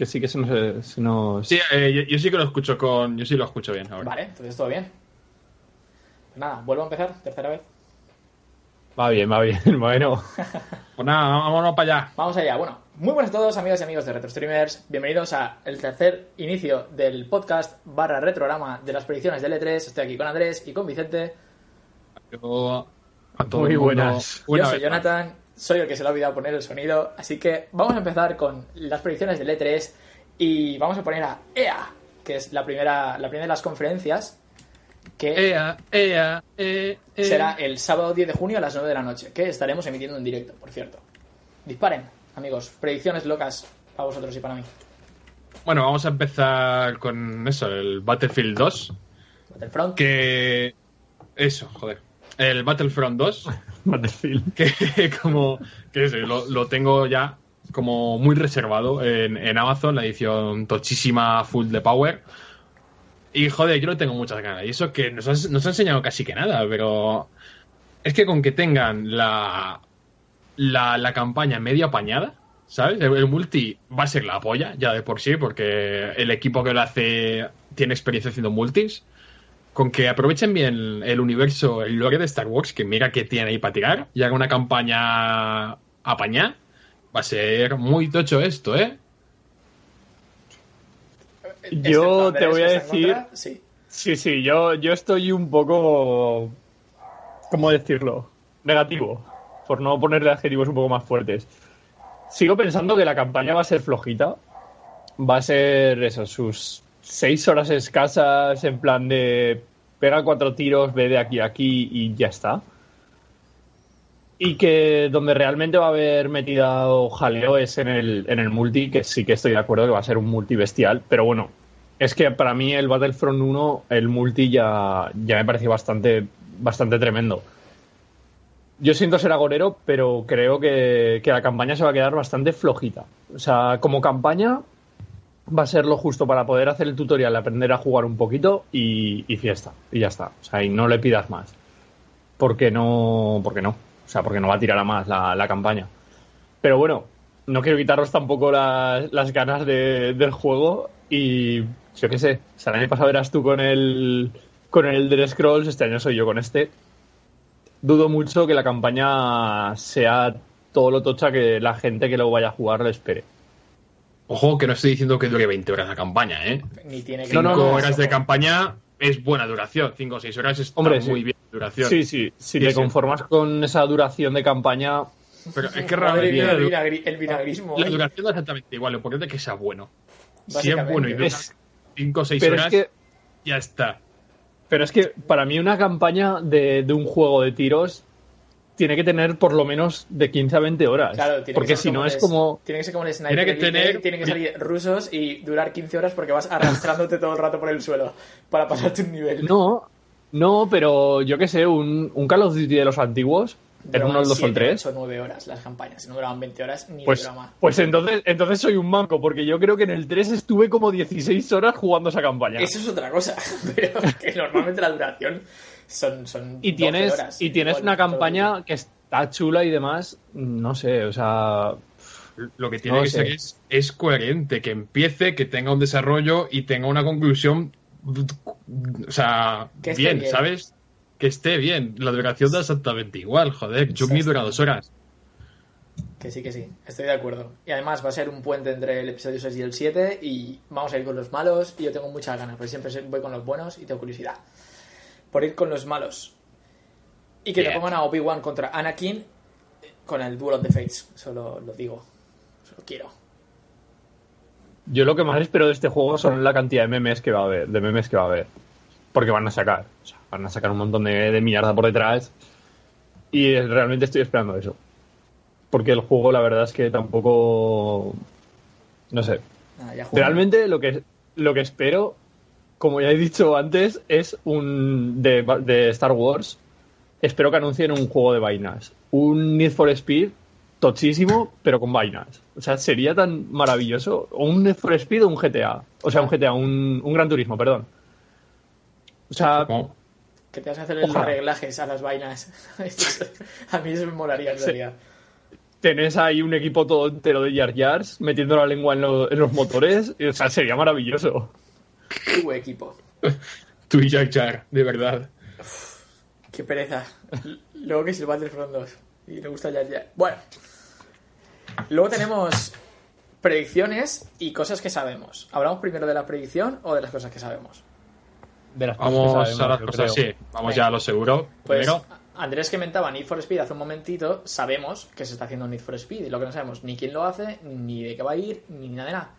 que sí que se nos... se nos- Sí, eh, yo, yo sí que lo escucho con. Yo sí lo escucho bien ahora. Vale, entonces todo bien. Pues nada, vuelvo a empezar, tercera vez. Va bien, va bien. Bueno, Pues nada, vámonos para allá. Vamos allá. Bueno, muy buenas a todos, amigas y amigos de RetroStreamers. Bienvenidos a el tercer inicio del podcast barra retrograma de las predicciones del E3. Estoy aquí con Andrés y con Vicente. Yo, a todo Muy buenas. Yo soy. Jonathan, soy el que se le ha olvidado poner el sonido. Así que vamos a empezar con las predicciones del E3 y vamos a poner a EA, que es la primera, la primera de las conferencias que Ea, ea, eh, eh. será el sábado 10 de junio a las 9 de la noche, que estaremos emitiendo en directo, por cierto. Disparen, amigos. Predicciones locas para vosotros y para mí. Bueno, vamos a empezar con eso, el Battlefield 2. Battlefront. Que. Eso, joder. El Battlefront 2. Battlefield. que como que eso, lo, tengo ya como muy reservado en, en Amazon, la edición tochísima full de power. Y joder, yo lo tengo muchas ganas. Y eso que nos ha, nos ha enseñado casi que nada, pero es que con que tengan la, la, la campaña medio apañada, ¿sabes? El, el multi va a ser la polla, ya de por sí, porque el equipo que lo hace tiene experiencia haciendo multis con que aprovechen bien el universo, el lore de Star Wars, que mira que tiene ahí para tirar, y hagan una campaña apañada, va a ser muy tocho esto, ¿eh? Yo Excepto te voy a decir- Sí. Sí, sí, yo, yo estoy un poco... ¿Cómo decirlo? Negativo, por no ponerle adjetivos un poco más fuertes. Sigo pensando que la campaña va a ser flojita. Va a ser eso, sus seis horas escasas en plan de pega cuatro tiros, ve de aquí a aquí y ya está. Y que donde realmente va a haber metida o jaleo es en el, en el multi, que sí que estoy de acuerdo que va a ser un multi bestial, pero bueno, es que para mí el Battlefront 1, el multi ya, ya me pareció bastante, bastante tremendo. Yo siento ser agorero, pero creo que, que la campaña se va a quedar bastante flojita. O sea, como campaña va a ser lo justo para poder hacer el tutorial, aprender a jugar un poquito y, fiesta. Y ya está. O sea, y no le pidas más. Porque no, porque no. O sea, porque no va a tirar a más la, campaña. Pero bueno, no quiero quitaros tampoco las, ganas de- del juego y yo qué sé, o sea, el año pasado eras tú con el con el Elder Scrolls, este año soy yo con este. Dudo mucho que la campaña sea todo lo tocha que la gente que luego vaya a jugar le espere. Ojo, que no estoy diciendo que dure 20 horas la campaña, ¿eh? Ni tiene que 5 No, no, no, horas eso. de campaña es buena duración, 5 o 6 horas es Hombre, sí. muy bien duración. Sí, sí, si Sí, te sí. conformas con esa duración de campaña, Pero es que realmente el, vinagri- el vinagrismo. la hoy. duración da exactamente igual, lo importante es que sea bueno. Si es bueno y dura Es- 5 o 6 pero es horas, que ya está. Pero es que para mí una campaña de, de un juego de tiros tiene que tener por lo menos de 15 a 20 horas. Claro, tiene porque que ser si no es como... Tiene que ser como el sniper. Tiene que tener- Tienen que salir rusos y durar 15 horas porque vas arrastrándote todo el rato por el suelo para pasarte un nivel. No, no, pero yo qué sé, un, un Call of Duty de los antiguos, en unos 2 o 7, 3, 8, 9 horas las campañas. No duraban 20 horas, ni pues, de broma. pues entonces, entonces soy un manco, porque yo creo que en el 3 estuve como 16 horas jugando esa campaña. Eso es otra cosa. Pero que normalmente la duración son. son Y 12 tienes, horas. y tienes Igual, una campaña que está chula y demás, no sé, o sea... Lo que tiene No que sé. ser es, es coherente, que empiece, que tenga un desarrollo y tenga una conclusión, o sea, Que bien, bien. ¿sabes? Que esté bien. La duración da exactamente igual, joder. Jumi dura dos horas. Que sí, que sí, estoy de acuerdo. Y además va a ser un puente entre el episodio 6 y el 7 y vamos a ir con los malos y yo tengo muchas ganas, porque siempre voy con los buenos y tengo curiosidad. Por ir con los malos. Y que te Bien. pongan a Obi-Wan contra Anakin con el Duel of the Fates, solo lo digo. Solo quiero. Yo lo que más espero de este juego son la cantidad de memes que va a haber, de memes que va a haber. Porque van a sacar. O sea, van a sacar un montón de, de mierda por detrás. Y realmente estoy esperando eso. Porque el juego, la verdad es que tampoco. No sé. Realmente lo que, lo que espero, como ya he dicho antes, es un. de, de Star Wars. Espero que anuncien un juego de vainas. Un Need for Speed tochísimo, pero con vainas. O sea, sería tan maravilloso. O un Need for Speed o un GTA. O sea, un GTA, un, un Gran Turismo, perdón. O sea, Como- Que te vas a hacer los reglajes a las vainas. a mí eso me molaría en Sí. realidad. tenés ahí un equipo todo entero de Jar Jars metiendo la lengua en, lo- en los motores. o sea, sería maravilloso. Tu equipo. Tú y Jar Jar, de verdad. Qué pereza. Luego que es el Battlefront 2. Y le gusta ya ya. Bueno. Luego tenemos predicciones y cosas que sabemos. ¿Hablamos primero de la predicción o de las cosas que sabemos? De las cosas que Vamos sabemos, a las cosas, creo. sí. Vamos Venga. ya a lo seguro. Pues Primero, Andrés que mentaba Need for Speed hace un momentito, sabemos que se está haciendo Need for Speed y lo que no sabemos ni quién lo hace, ni de qué va a ir, ni nada de nada.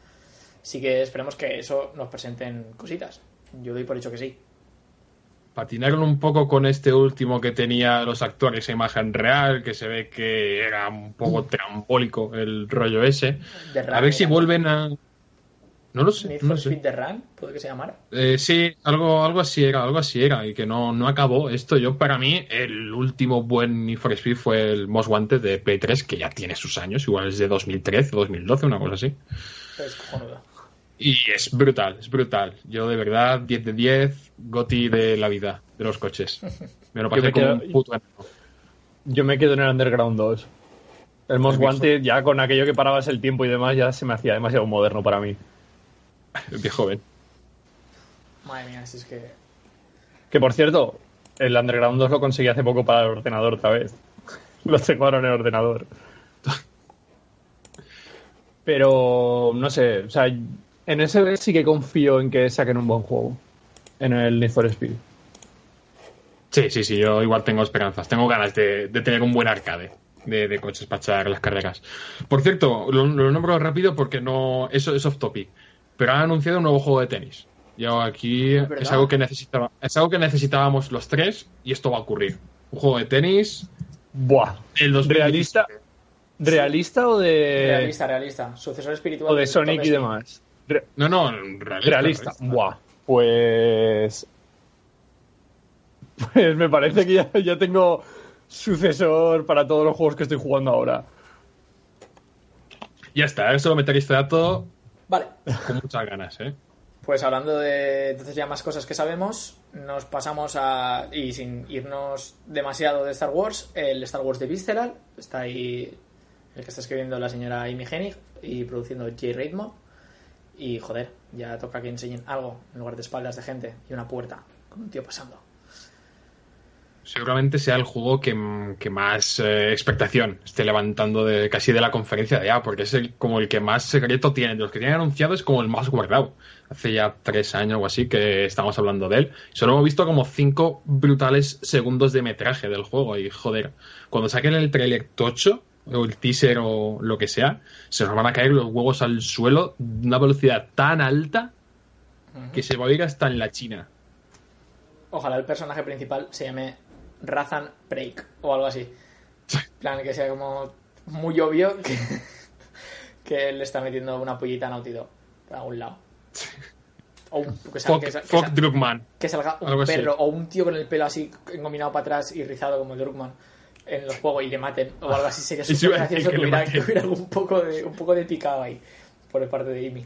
Así que esperemos que eso nos presenten cositas. Yo doy por hecho que sí. patinaron un poco con este último que tenía los actores a imagen real, que se ve que era un poco trambólico el rollo ese. A ver si vuelven a... No lo sé, Need no for. Speed The Run, puede que se llamara. Eh, sí, algo, algo así era, algo así era, y que no, no acabó esto. Yo, para mí, el último buen Need for Speed fue el Most Wanted de Play 3, que ya tiene sus años, igual es de 2013, 2012, una cosa así. Es cojonudo. Y es brutal, es brutal. Yo, de verdad, 10 de 10, goti de la vida, de los coches. Me lo pasé me como un puto enano. Yo me quedo en el Underground 2. El Most El. Wanted, ya con aquello que parabas el tiempo y demás, ya se me hacía demasiado moderno para mí. El viejo joven. Madre mía, si es que. Que por cierto, el Underground 2 lo conseguí hace poco para el ordenador otra vez. Lo tengo ahora en el ordenador. Pero no sé, o sea, en ese sí que confío en que saquen un buen juego. En el Need for Speed. Sí, sí, sí, yo igual tengo esperanzas. Tengo ganas de, de tener un buen arcade de, de coches para echar las carreras. Por cierto, lo, lo nombro rápido porque no. Eso es off topic. Pero han anunciado un nuevo juego de tenis. Yo aquí Es algo que necesitaba, es algo que necesitábamos los tres y esto va a ocurrir. Un juego de tenis. Buah. El 2017. ¿Realista? ¿Realista o de. Realista, realista. Sucesor espiritual o de Sonic y demás? Re- No, no, realista. realista. Buah. Pues. Pues me parece que ya, ya tengo sucesor para todos los juegos que estoy jugando ahora. Ya está, eso lo metería este dato Vale. con muchas ganas, ¿eh? Pues hablando de entonces ya más cosas que sabemos, nos pasamos a. Y sin irnos demasiado de Star Wars, el Star Wars de Visceral. Está ahí el que está escribiendo la señora Amy Hennig y produciendo Jay Reitmo. Y joder, ya toca que enseñen algo en lugar de espaldas de gente y una puerta con un tío pasando. seguramente sea el juego que, que más eh, expectación esté levantando de casi de la conferencia de ya, porque es el, como el que más secreto tiene. De los que tienen anunciado es como el más guardado. Hace ya tres años o así que estamos hablando de él. Solo hemos visto como cinco brutales segundos de metraje del juego. Y joder, cuando saquen el trailer tocho o el teaser o lo que sea, se nos van a caer los huevos al suelo de una velocidad tan alta que se va a ir hasta en la China. Ojalá el personaje principal se llame Razan Break o algo así. Plan, que sea como muy obvio que, que él le está metiendo una pollita Dog por algún lado. O un, que, sal- Fuck, que salga un así. perro o un tío con el pelo así engominado para atrás y rizado como el Druckmann en los juegos y le maten o algo así sería súper gracioso que hubiera, que hubiera un poco de un poco de picado ahí por parte de Amy.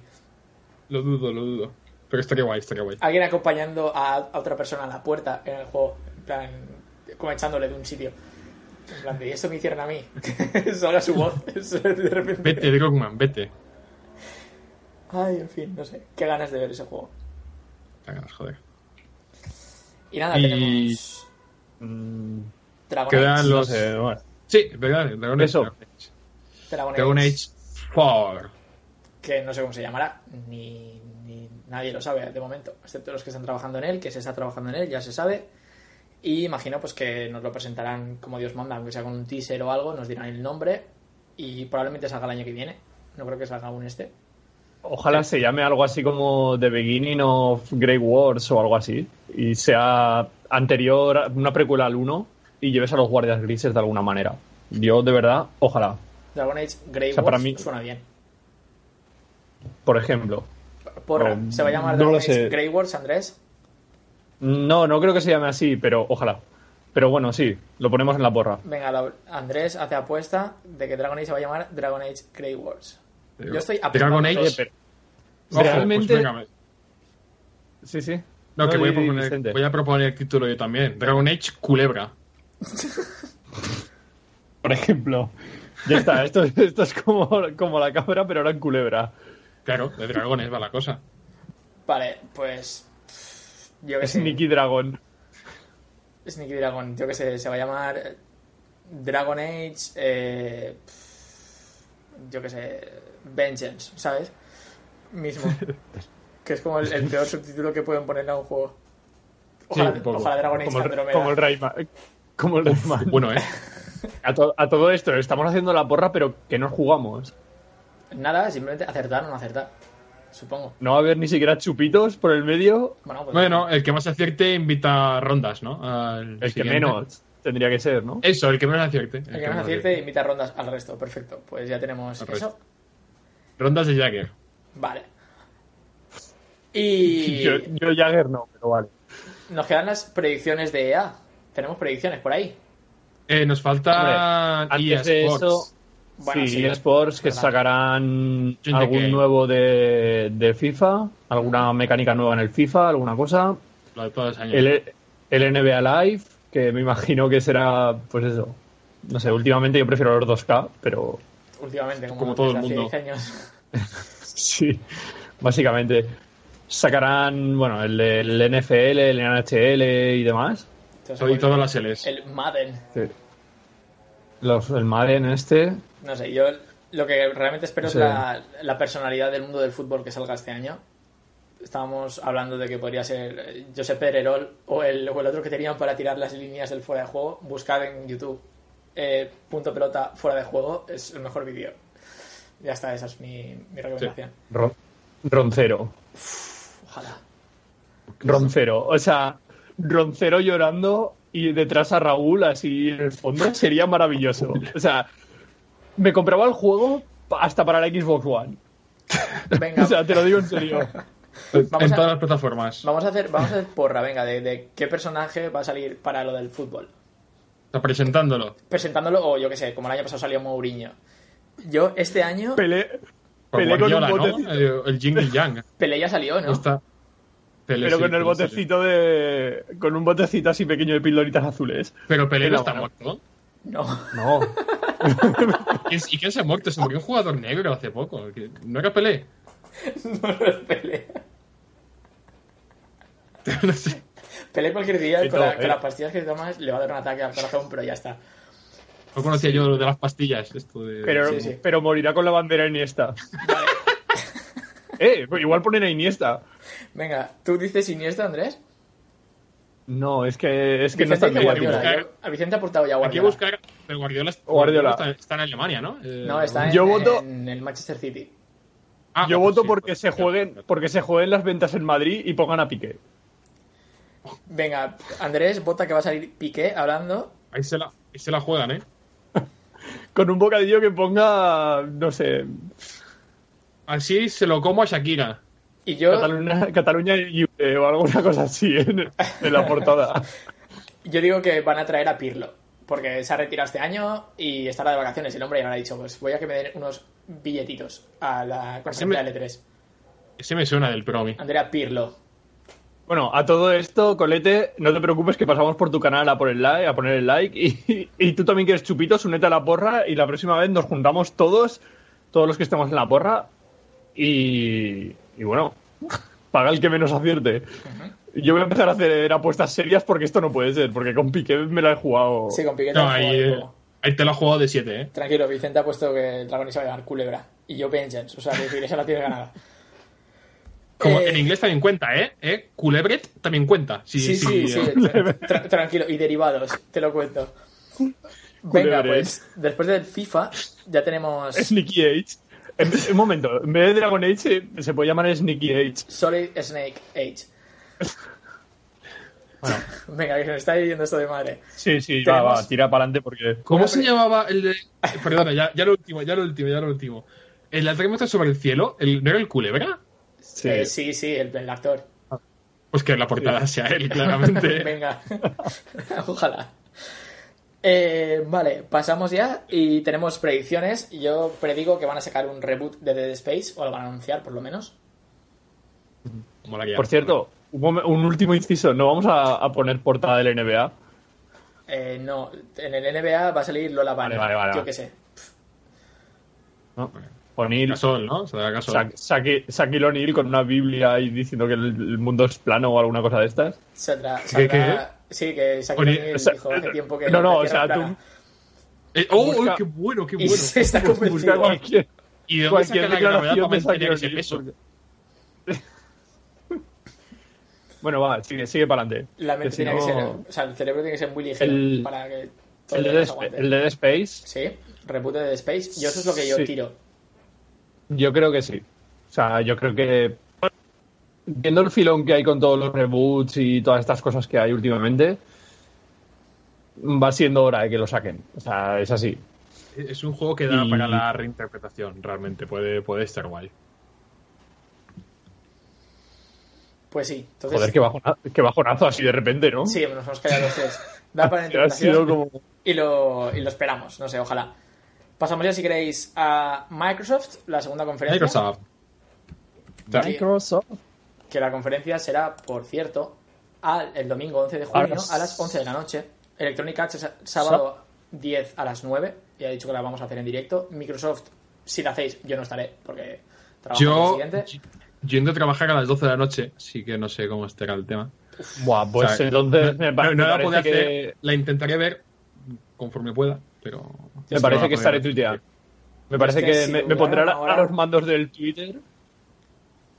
Lo dudo, lo dudo. Pero estaría guay, estaría guay. alguien acompañando a, a otra persona a la puerta en el juego, en plan, como echándole de un sitio. En plan, de, ¿y esto me hicieron a mí? Salga su voz de repente. Vete, Druckmann, vete. Ay, en fin, no sé. Qué ganas de ver ese juego. Venga, joder. Y nada, Y- tenemos Mm, Dragon Quedan Age. los- bueno. Sí, verdad, Dragon Age. Eso. Dragon Age. Dragon Age, Dragon Age 4. Que no sé cómo se llamará, ni, ni nadie lo sabe de momento, excepto los que están trabajando en él, que se está trabajando en él, ya se sabe. Y imagino pues que nos lo presentarán como Dios manda, aunque sea con un teaser o algo, nos dirán el nombre y probablemente salga el año que viene. No creo que salga aún este. Ojalá se llame algo así como The Beginning of Grey Wars o algo así. Y sea anterior, una precuela al 1 y lleves a los guardias grises de alguna manera. Yo, de verdad, ojalá. Dragon Age Grey O sea, para Wars mí- suena bien. Por ejemplo. Porra, No, ¿se va a llamar no Dragon Age. Grey Wars, Andrés? No, no creo que se llame así, pero ojalá. Pero bueno, sí, lo ponemos en la porra. Venga, la- Andrés hace apuesta de que Dragon Age se va a llamar Dragon Age Grey Wars. Yo estoy apostando Dragon Age. pero- Ojo, Realmente- pues venga, Sí, sí. no, que voy a, proponer, voy a proponer el título yo también. Dragon Age Culebra. Por ejemplo. Ya está, esto, esto es como, como la cámara, pero ahora en culebra. Claro, de dragones va la cosa. Vale, pues. Yo que sé. Sneaky Dragon. Sneaky Dragon, yo que sé, se va a llamar eh, Dragon Age. eh, yo que sé. Vengeance, ¿sabes? Mismo. que es como el, el peor subtítulo que pueden ponerle a un juego. Ojalá, un poco. ojalá Dragon Age Como el, como el Rayman. Como el Rayman. Bueno, ¿eh? A, to- a todo esto, estamos haciendo la porra, pero que no jugamos. Nada, simplemente acertar o no acertar. Supongo. No va a haber ni siquiera chupitos por el medio. Bueno, pues, Bueno, el que más acierte invita rondas, ¿no? Al El que menos tendría que ser, ¿no? Eso, el que menos acierte. el que nos acierte invita rondas al resto. Perfecto. Pues ya tenemos Al eso. resto. Rondas de Jagger. Vale. Y Yo, yo Jagger no, pero vale. nos quedan las predicciones de EA. Tenemos predicciones por ahí. Eh, nos falta Antes EA de Sports. eso, Bueno, sí, sí, Sports que sacarán algún que- nuevo de, de FIFA, alguna mecánica nueva en el FIFA, alguna cosa. Lo de todos los años. El, el NBA Live, que me imagino que será, pues eso. No sé, últimamente yo prefiero los 2K, pero Últimamente, como, Como todo el hace mundo. 10 años. sí, básicamente. Sacarán, bueno, el del NFL, el NHL y demás. Soy todas las L's. El Madden. Sí. Los, el Madden este, No sé, yo lo que realmente espero Sí. es la, la personalidad del mundo del fútbol que salga este año. Estábamos hablando de que podría ser eh, Josep Pedrerol o el, o el otro que tenían para tirar las líneas del fuera de juego. Buscad en YouTube eh, punto pelota fuera de juego, es el mejor vídeo. Ya está, esa es mi, mi recomendación. Ron- Roncero. Ojalá. Roncero. O sea, Roncero llorando y detrás a Raúl así en el fondo sería maravilloso. O sea, me compraba el juego hasta para la Xbox One. Venga, O sea, te lo digo en serio. vamos en a- todas las plataformas. vamos a hacer, vamos a hacer porra, venga, de, de qué personaje va a salir para lo del fútbol. Está presentándolo. Presentándolo, o yo qué sé, como el año pasado salió Mourinho. Yo este año Pelé, Pelé con un botecito. El, el Jing y Yang. Pelé ya salió, ¿no? Está. Pelé, pero sí, con el botecito de. Con un botecito así pequeño de pildoritas azules. Pero Pelé no está bueno. muerto. No. No. ¿Quién- ¿Y quién se ha muerto? Se murió un jugador negro hace poco. ¿No era Pelé? no es Pelé. no sé. Pelé cualquier día con, todo, la- con ¿eh? las pastillas que tomas le va a dar un ataque al corazón, pero ya está. No conocía yo lo de las pastillas. Esto de... Pero, Sí, sí. pero morirá con la bandera Iniesta. Vale. Eh, pues igual ponen a Iniesta. Venga, ¿tú dices Iniesta, Andrés? No, es que, es que no está en Guardiola. buscar- Yo- a Vicente ha aportado ya Hay que Guardiola. buscar. Pero Guardiola, Guardiola. Está, está en Alemania, ¿no? Eh, No, está en, Yo voto- en el Manchester City. Ah, Yo pues voto sí, porque pues se jueguen, porque se jueguen las ventas en Madrid y pongan a Piqué. Venga, Andrés vota que va a salir Piqué hablando. Ahí se la, ahí se la juegan, ¿eh? Con un bocadillo que ponga, no sé, Así se lo como a Shakira. Y yo, Cataluña, Cataluña libre o alguna cosa así en, en la portada. yo digo que van a traer a Pirlo. Porque se ha retirado este año y estará de vacaciones. Y el hombre ya habrá dicho, pues voy a que me den unos billetitos a la me- de L3. Ese me suena del Promi. Andrea Pirlo. Bueno, a todo esto, Colete, no te preocupes que pasamos por tu canal a, por el like, a poner el like y, y tú también quieres chupitos, únete a la porra y la próxima vez nos juntamos todos, todos los que estemos en la porra y, y bueno, paga el que menos acierte. Yo voy a empezar a hacer apuestas serias porque esto no puede ser, porque con Piqué me la he jugado. Sí, con Piqué te No, has ahí, jugado un eh, ahí te lo ha jugado de 7, ¿eh? Tranquilo, Vicente ha puesto que el dragón se va a llamar Culebra. Y yo Vengeance. O sea, que esa la tiene ganada. Como Eh, en inglés también cuenta, ¿eh? ¿Eh? Culebret también cuenta. Sí, Sí, sí, sí. eh. tra- tra- tranquilo. Y derivados, te lo cuento. Venga, pues después del FIFA ya tenemos Sneaky Age. En- un momento, en vez de Dragon Age se, puede llamar Sneaky Age. Solid Snake Age. Bueno, Venga, que se me está yendo esto de madre. sí, sí, va, Tenemos- va, tira para adelante porque. ¿Cómo se llamaba el de.? Perdona, ya, ya lo último, ya lo último, ya lo último. El ataque muestra sobre el cielo, el, ¿no era el culebra? Sí. Eh, sí, sí, el, el actor. Pues que la portada sea él, claramente. Venga. Ojalá. Eh, vale, pasamos ya y tenemos predicciones. Yo predigo que van a sacar un reboot de Dead Space, o lo van a anunciar por lo menos. Por cierto, un, último inciso, no vamos a, a poner portada del NBA. Eh, no, en el NBA va a salir Lola Bunny. Vale, vale, vale, Yo qué sé. ¿no? O'Neill, Gasol, ¿no? Se Gasol. Shaquille O'Neal con una Biblia y diciendo que el, el mundo es plano o alguna cosa de estas. Saldrá, ¿Qué, saldrá- Sí, que Oye, O'Neal o sea, dijo hace tiempo que no, no, o sea, tú- Eh, ¡Oh, Busca- oh, qué bueno, qué Y bueno! se está Busca convencido. cualquier, ¿Y de dónde cualquier saca la gravedad declaración para mantener ese peso? porque- bueno, va, sigue, sigue para adelante. La mente tiene que no- ser, o sea, el cerebro tiene que ser muy ligero El- para que todo El de, el de Dead Space, Sí, reboot de Dead Space. Yo eso es lo que yo Sí. tiro. yo creo que sí. O sea, yo creo que viendo el filón que hay con todos los reboots y todas estas cosas que hay últimamente, va siendo hora de que lo saquen. O sea, es así. Es un juego que da Y- para la reinterpretación, realmente. Puede, puede estar guay. Pues sí. Entonces, Joder, qué bajonazo, qué bajonazo así de repente, ¿no? Sí, nos hemos callado los tres. Da para interpretación como... y, lo, y lo esperamos. No sé, ojalá. Pasamos ya, si queréis, a Microsoft, la segunda conferencia. Microsoft. Microsoft. Que la conferencia será, por cierto, al, el domingo 11 de junio Ahora- a las 11 de la noche. Electronic Arts es sábado 10 a las 9. Ya he dicho que la vamos a hacer en directo. Microsoft, si la hacéis, yo no estaré porque trabajo el Yo, siguiente. yendo a trabajar a las 12 de la noche, así que no sé cómo estará el tema. Buah, pues O sea, entonces me, no, no me la podía parece hacer, que, la intentaré ver conforme pueda, pero... me no parece que podré estaré tuiteando. Me parece Es que que si me, me pondré a, graban a ahora- los mandos del Twitter.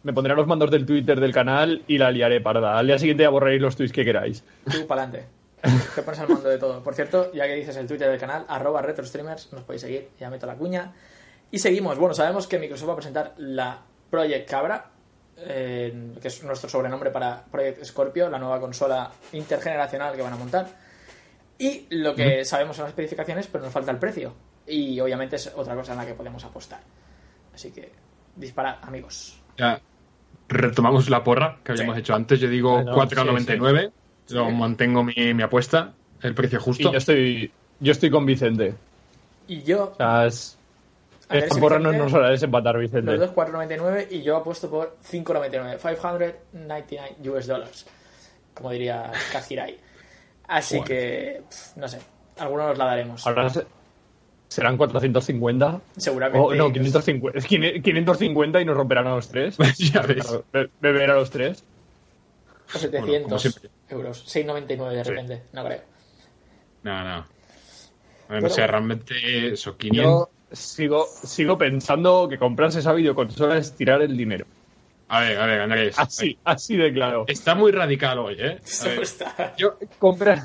Me pondré a los mandos del Twitter del canal y la liaré parda. Al día siguiente ya borraréis los tweets que queráis. Tú, para adelante. Te pones al mando de todo. Por cierto, ya que dices el Twitter del canal, arroba retrostreamers, nos podéis seguir, ya meto la cuña. Y seguimos. Bueno, sabemos que Microsoft va a presentar la Project Cabra, eh, que es nuestro sobrenombre para Project Scorpio, la nueva consola intergeneracional que van a montar. Y lo que sabemos son las especificaciones, pero nos falta el precio. Y obviamente es otra cosa en la que podemos apostar. Así que, disparad, amigos. Ya, retomamos la porra que habíamos Sí. hecho antes. Yo digo Bueno, 4,99. Lo Sí. mantengo mi, mi apuesta. El precio Y justo. yo estoy, yo estoy con Vicente. Y yo, O sea, es, esta si porra no Vicente- nos hará desempatar, Los Vicente. dos 4.99 y yo apuesto por 5.99. 599 US dollars. Como diría Kajirai. Así que, no sé. Algunos nos la daremos. Ahora se- serán 450. Seguramente. O Oh, no, 550. Es 550 y nos romperán a los tres. ya ves. Beber a los tres. O 700 como siempre. euros. 6.99 de Sí. repente. No creo. No, no. Bueno, Pero- no sé, realmente eso, Yo 500. sigo, sigo pensando que comprarse esa videoconsola es tirar el dinero. A ver, a ver, Andrés. Así, así de claro. Está muy radical hoy, ¿eh? A ver, está. Yo comprar.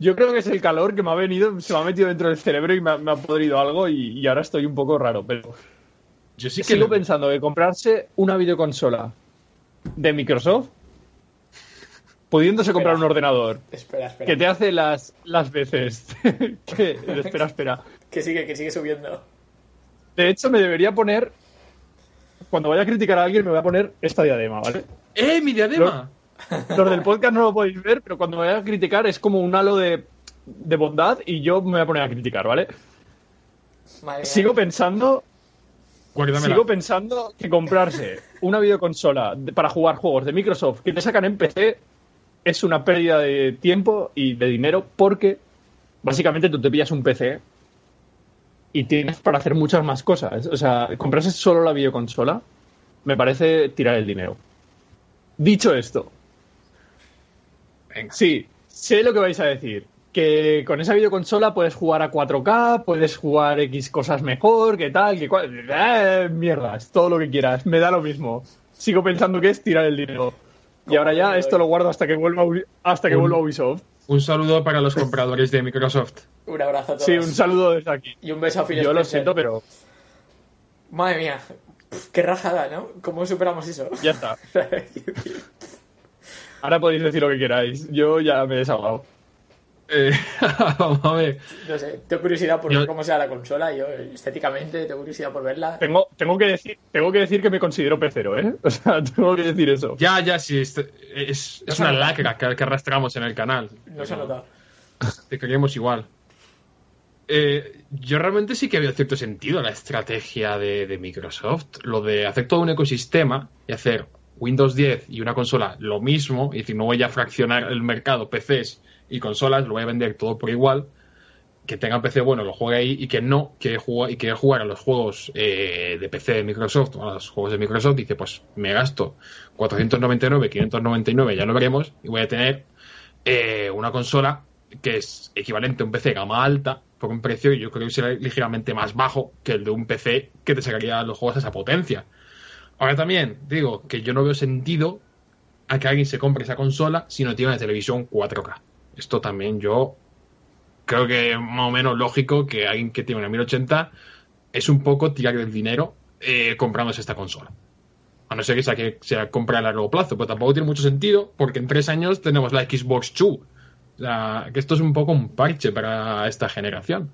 Yo creo que es el calor que me ha venido, se me ha metido dentro del cerebro y me ha, me ha podrido algo y, y ahora estoy un poco raro. Pero yo sí que sigo lo- pensando que comprarse una videoconsola de Microsoft, pudiéndose comprar un ordenador Espera, espera. que te hace las, las veces. que, espera, espera. Que sigue, que sigue subiendo. De hecho, me debería poner. Cuando vaya a criticar a alguien, me voy a poner esta diadema, ¿vale? ¡Eh, mi diadema! Los del podcast no lo podéis ver, pero cuando me vaya a criticar es como un halo de, de bondad y yo me voy a poner a criticar, ¿vale? Madre mía. Sigo pensando, Guárdamela. sigo pensando que comprarse una videoconsola de- para jugar juegos de Microsoft que te sacan en PC es una pérdida de tiempo y de dinero porque básicamente tú te pillas un PC y tienes para hacer muchas más cosas. O sea, comprarse solo la videoconsola me parece tirar el dinero. Dicho esto, Venga. Sí, sé lo que vais a decir. Que con esa videoconsola puedes jugar a 4K, puedes jugar X cosas mejor, que tal, que cual. Eh, mierdas, todo lo que quieras, me da lo mismo. Sigo pensando que es tirar el dinero. Y ahora ya esto lo guardo hasta que vuelva hasta que Un- vuelva a Ubisoft. Un saludo para los compradores de Microsoft. Un abrazo a todos. Sí, un saludo desde aquí. Y un beso a Phil Yo lo siento, pero Madre mía. Qué rajada, ¿no? ¿Cómo superamos eso? ya está. Ahora podéis decir lo que queráis. Yo ya me he desahogado. Eh, vamos a ver. No sé, tengo curiosidad por Yo- ver cómo sea la consola. Yo, estéticamente, tengo curiosidad por verla. Tengo, tengo, que decir, tengo que decir que me considero pecero, ¿eh? O sea, tengo que decir eso. Ya, ya, sí. Es, es, No es se una nota. lacra que, que arrastramos en el canal. No se ha notado. Te queríamos igual. Eh, yo realmente sí que veo cierto sentido en la estrategia de, de Microsoft. Lo de hacer todo un ecosistema y hacer Windows 10 y una consola lo mismo. Y decir, no voy a fraccionar el mercado PCs y consolas, lo voy a vender todo por igual. que tenga PC bueno lo juegue ahí y que no quiere jugar y quiere jugar a los juegos eh, de PC de Microsoft a los juegos de Microsoft dice pues me gasto 499 599 ya lo veremos y voy a tener eh, una consola que es equivalente a un PC gama alta por un precio yo creo que será ligeramente más bajo que el de un PC que te sacaría los juegos a esa potencia ahora también digo que yo no veo sentido a que alguien se compre esa consola si no tiene una televisión 4K esto también yo creo que es más o menos lógico que alguien que tiene una 1080 es un poco tirar el dinero eh, comprándose esta consola. A no ser que sea que sea compra a largo plazo, pero tampoco tiene mucho sentido porque en tres años tenemos la Xbox 2. O sea, que esto es un poco un parche para esta generación.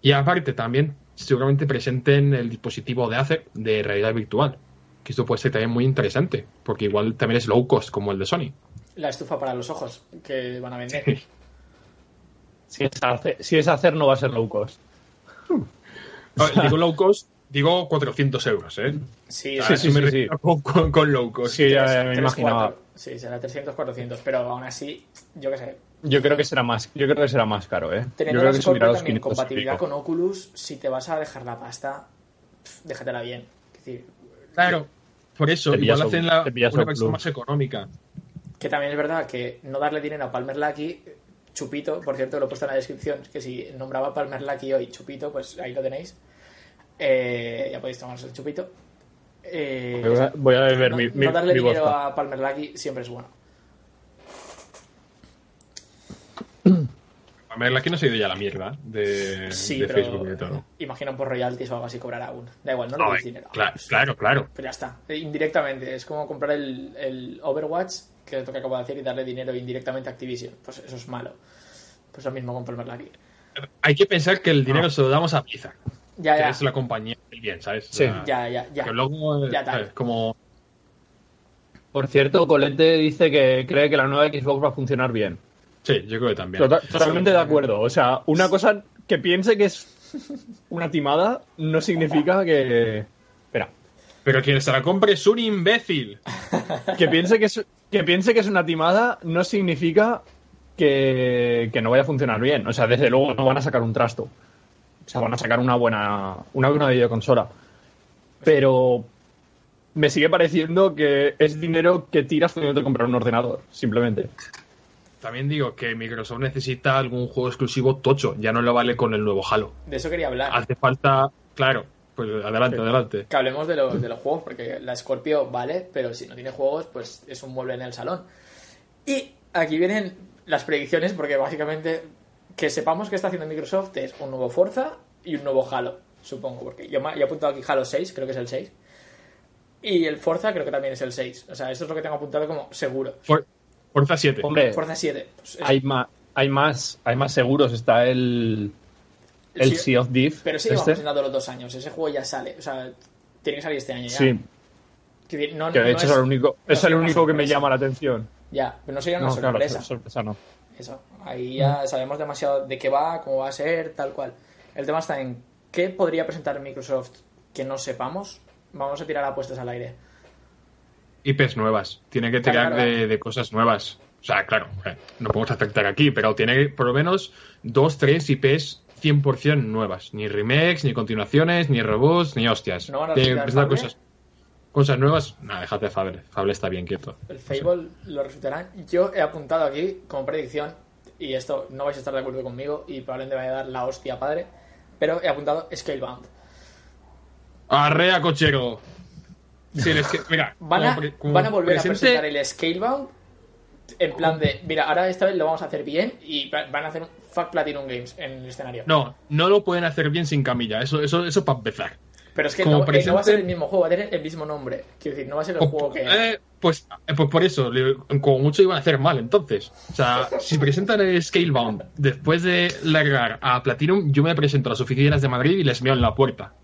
Y aparte también seguramente presenten el dispositivo de Acer de realidad virtual. Que esto puede ser también muy interesante, porque igual también es low cost como el de Sony. La estufa para los ojos que van a vender. Si es, hacer, si es hacer, no va a ser low cost. digo low cost, digo 400 euros, ¿eh? Sí, sí, me sí, Con, con- con low cost. Sí, ya me imaginaba. Sí, será 300, 400, pero aún así, yo qué sé. Yo creo que será más, yo creo que será más caro, ¿eh? Yo Teniendo creo la que subirá los también 500 y compatibilidad con Oculus, si te vas a dejar la pasta, pf, déjatela bien. Es decir, Claro, por eso, Te pillas igual Oculus, hacen la, una versión más económica. que también es verdad que no darle dinero a Palmer Lucky, Chupito, por cierto, lo he puesto en la descripción, que si nombraba a Palmer Lucky hoy Chupito, pues ahí lo tenéis. Eh, ya podéis tomaros el Chupito. Eh, Voy a- Voy a beber no, mi, no mi, darle mi dinero vodka. a Palmer Lucky siempre es bueno. A ver, aquí no se ha ido ya la mierda de, Sí, de pero Facebook y todo. imagino por royalties o algo así cobrará aún. Da igual, no le ver, dinero. claro, claro, claro. Pero ya está. Eh, Indirectamente. Es como comprar el, el Overwatch, que es lo que acabo de hacer, y darle dinero indirectamente a Activision. Pues eso es malo. Pues lo mismo con Palmer Lucky. Hay que pensar que el dinero Ah. se lo damos a Blizzard, Ya, que ya. es la compañía del bien, ¿sabes? Sí. Ya, ya, ya. Que luego, Ya, tal. ¿sabes? Como, Por cierto, Colette dice que cree que la nueva Xbox va a funcionar bien. Sí, yo creo que también. Tota- totalmente de acuerdo. O sea, una cosa que piense que es una timada no significa que. Espera. Pero quien se la compre es un imbécil. Que piense que es, que piense que es una timada no significa que, que no vaya a funcionar bien. O sea, desde luego no van a sacar un trasto. O sea, van a sacar una buena, una buena videoconsola. Pero me sigue pareciendo que es dinero que tiras pudiendo comprar un ordenador, simplemente. También digo que Microsoft necesita algún juego exclusivo tocho, ya no le vale con el nuevo Halo. De eso quería hablar. Hace falta, claro, pues adelante, Sí. adelante. Que hablemos de, los de los juegos, porque la Scorpio vale, pero si no tiene juegos, pues es un mueble en el salón. Y aquí vienen las predicciones, porque básicamente que sepamos que está haciendo Microsoft es un nuevo Forza y un nuevo Halo, supongo, porque yo, he apuntado aquí Halo 6, creo que es el 6. Y el Forza creo que también es el 6. O sea, esto es lo que tengo apuntado como seguro. For- Forza 7. Hombre, Forza 7. pues, es- hay más, hay más, hay más seguros. Está el, el Sí, Sea of Thief. Pero sí, vamos este. presentando los dos años. Ese juego ya sale. O sea, tiene que salir este año ya. Sí, Que, de- no- que de no hecho es, el único, no es el único que me sorpresa. llama la atención. Ya, pero no sería una No, claro, sorpresa. sorpresa no. Eso, ahí ya sabemos demasiado de qué va, cómo va a ser, tal cual. El tema está en qué podría presentar Microsoft que no sepamos. Vamos a tirar apuestas al aire. IPs nuevas. Tiene que tirar claro. de, de cosas nuevas. O sea, claro, no podemos aceptar aquí, pero tiene por lo menos dos, tres IPs 100% nuevas. Ni remakes, ni continuaciones, ni reboots, ni hostias. ¿No van a Tiene que presentar cosas, cosas nuevas. No, déjate de Fable. Fable está bien quieto. El Fable lo resultará. Yo he apuntado aquí como predicción, y esto no vais a estar de acuerdo conmigo, y probablemente vaya a dar la hostia padre, pero he apuntado Scalebound. Arrea, cochero. Sí, es que, mira, Van a, como pre- como van a volver presente- a presentar el Scalebound en plan de, mira, ahora esta vez lo vamos a hacer bien y va- van a hacer un Fuck Platinum Games en el escenario. No, no lo pueden hacer bien sin camilla. Eso, eso, eso para empezar. Pero es que como no, eh, no va a ser presente- el mismo juego, va a tener el mismo nombre. Quiero decir, no va a ser el O- juego que. eh, pues, eh, pues por eso, como mucho iban a hacer mal entonces. O sea, si presentan el Scalebound después de largar a Platinum, yo me presento a las oficinas de Madrid y les meo en la puerta.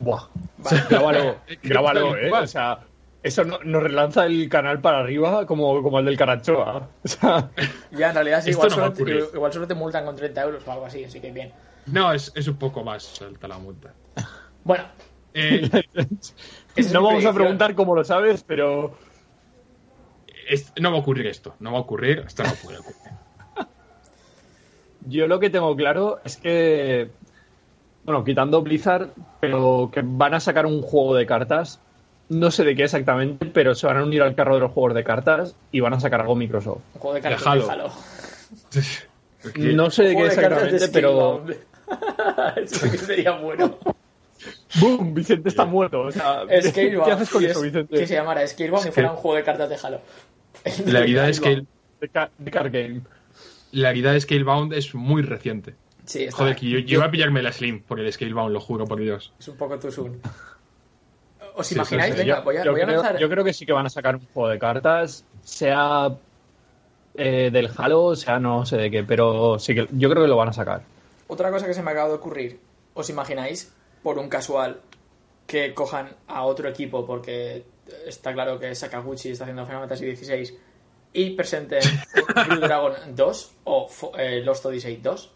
Buah. Vale. Grábalo, grábalo, eh. O sea, eso no- nos relanza el canal para arriba como, como el del Carachoa. O sea, Ya, en realidad sí, igual, no va a solo te, ocurrir. igual solo te multan con 30 euros o algo así, así que bien. No, es, es un poco más alta la multa. Bueno, Eh, es no vamos a preguntar cómo lo sabes, pero es- no va a ocurrir esto. No va a ocurrir. Esto no puede ocurrir. Yo lo que tengo claro es que, bueno, quitando Blizzard, pero que van a sacar un juego de cartas. No sé de qué exactamente, pero se van a unir al carro de los juegos de cartas y van a sacar algo Microsoft. Un juego de cartas Halo. de Halo. Es que- No sé de qué de exactamente, pero. Eso que sería bueno. ¡Boom! Vicente está muerto. O sea, ¿qué Scalebound. haces con eso, es- Vicente? Que se llamara Scalebound y fuera un juego de cartas de Halo. La realidad es que el- De, ca- de card game. la realidad es que Scalebound es muy reciente. Sí, está Joder, que yo, yo iba a pillarme la Slim por el Scalebound, lo juro por Dios. Es un poco too soon. ¿Os Sí, imagináis? sí, sí. Venga, yo, voy a, yo voy a creo, lanzar... yo creo que sí que van a sacar un juego de cartas, sea eh, del Halo, sea no sé de qué, pero sí que yo creo que lo van a sacar. Otra cosa que se me acaba de ocurrir. ¿Os imagináis, por un casual, que cojan a otro equipo, porque está claro que Sakaguchi está haciendo Final Fantasy XVI, y presenten Blue Dragon 2 o eh, Lost Odyssey 2?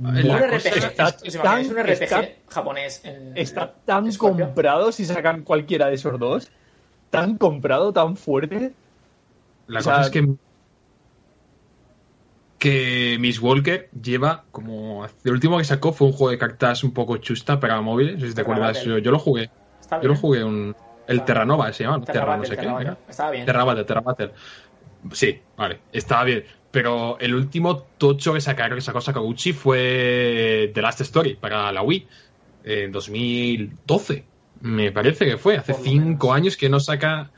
Un La RPG, cosa está ¿os imagináis un tan- RPG está- japonés en Está tan Scorpio? comprado si sacan cualquiera de esos dos, tan comprado, tan fuerte. La O cosa sea- es que que Miss Walker lleva como el último que sacó fue un juego de cartas un poco chusta para móviles, no sé si te Terra acuerdas, Battle. yo, yo lo jugué. Está Yo lo jugué un el Terranova se llama, ¿no? Terra no sé qué. Terra Battle. era. Estaba bien. Terra Battle, Terra Battle. Sí, vale, estaba bien. Pero el último tocho que sacaron, que sacó Sakaguchi fue The Last Story para la Wii en 2012. Me parece que fue, hace cinco menos. años que no saca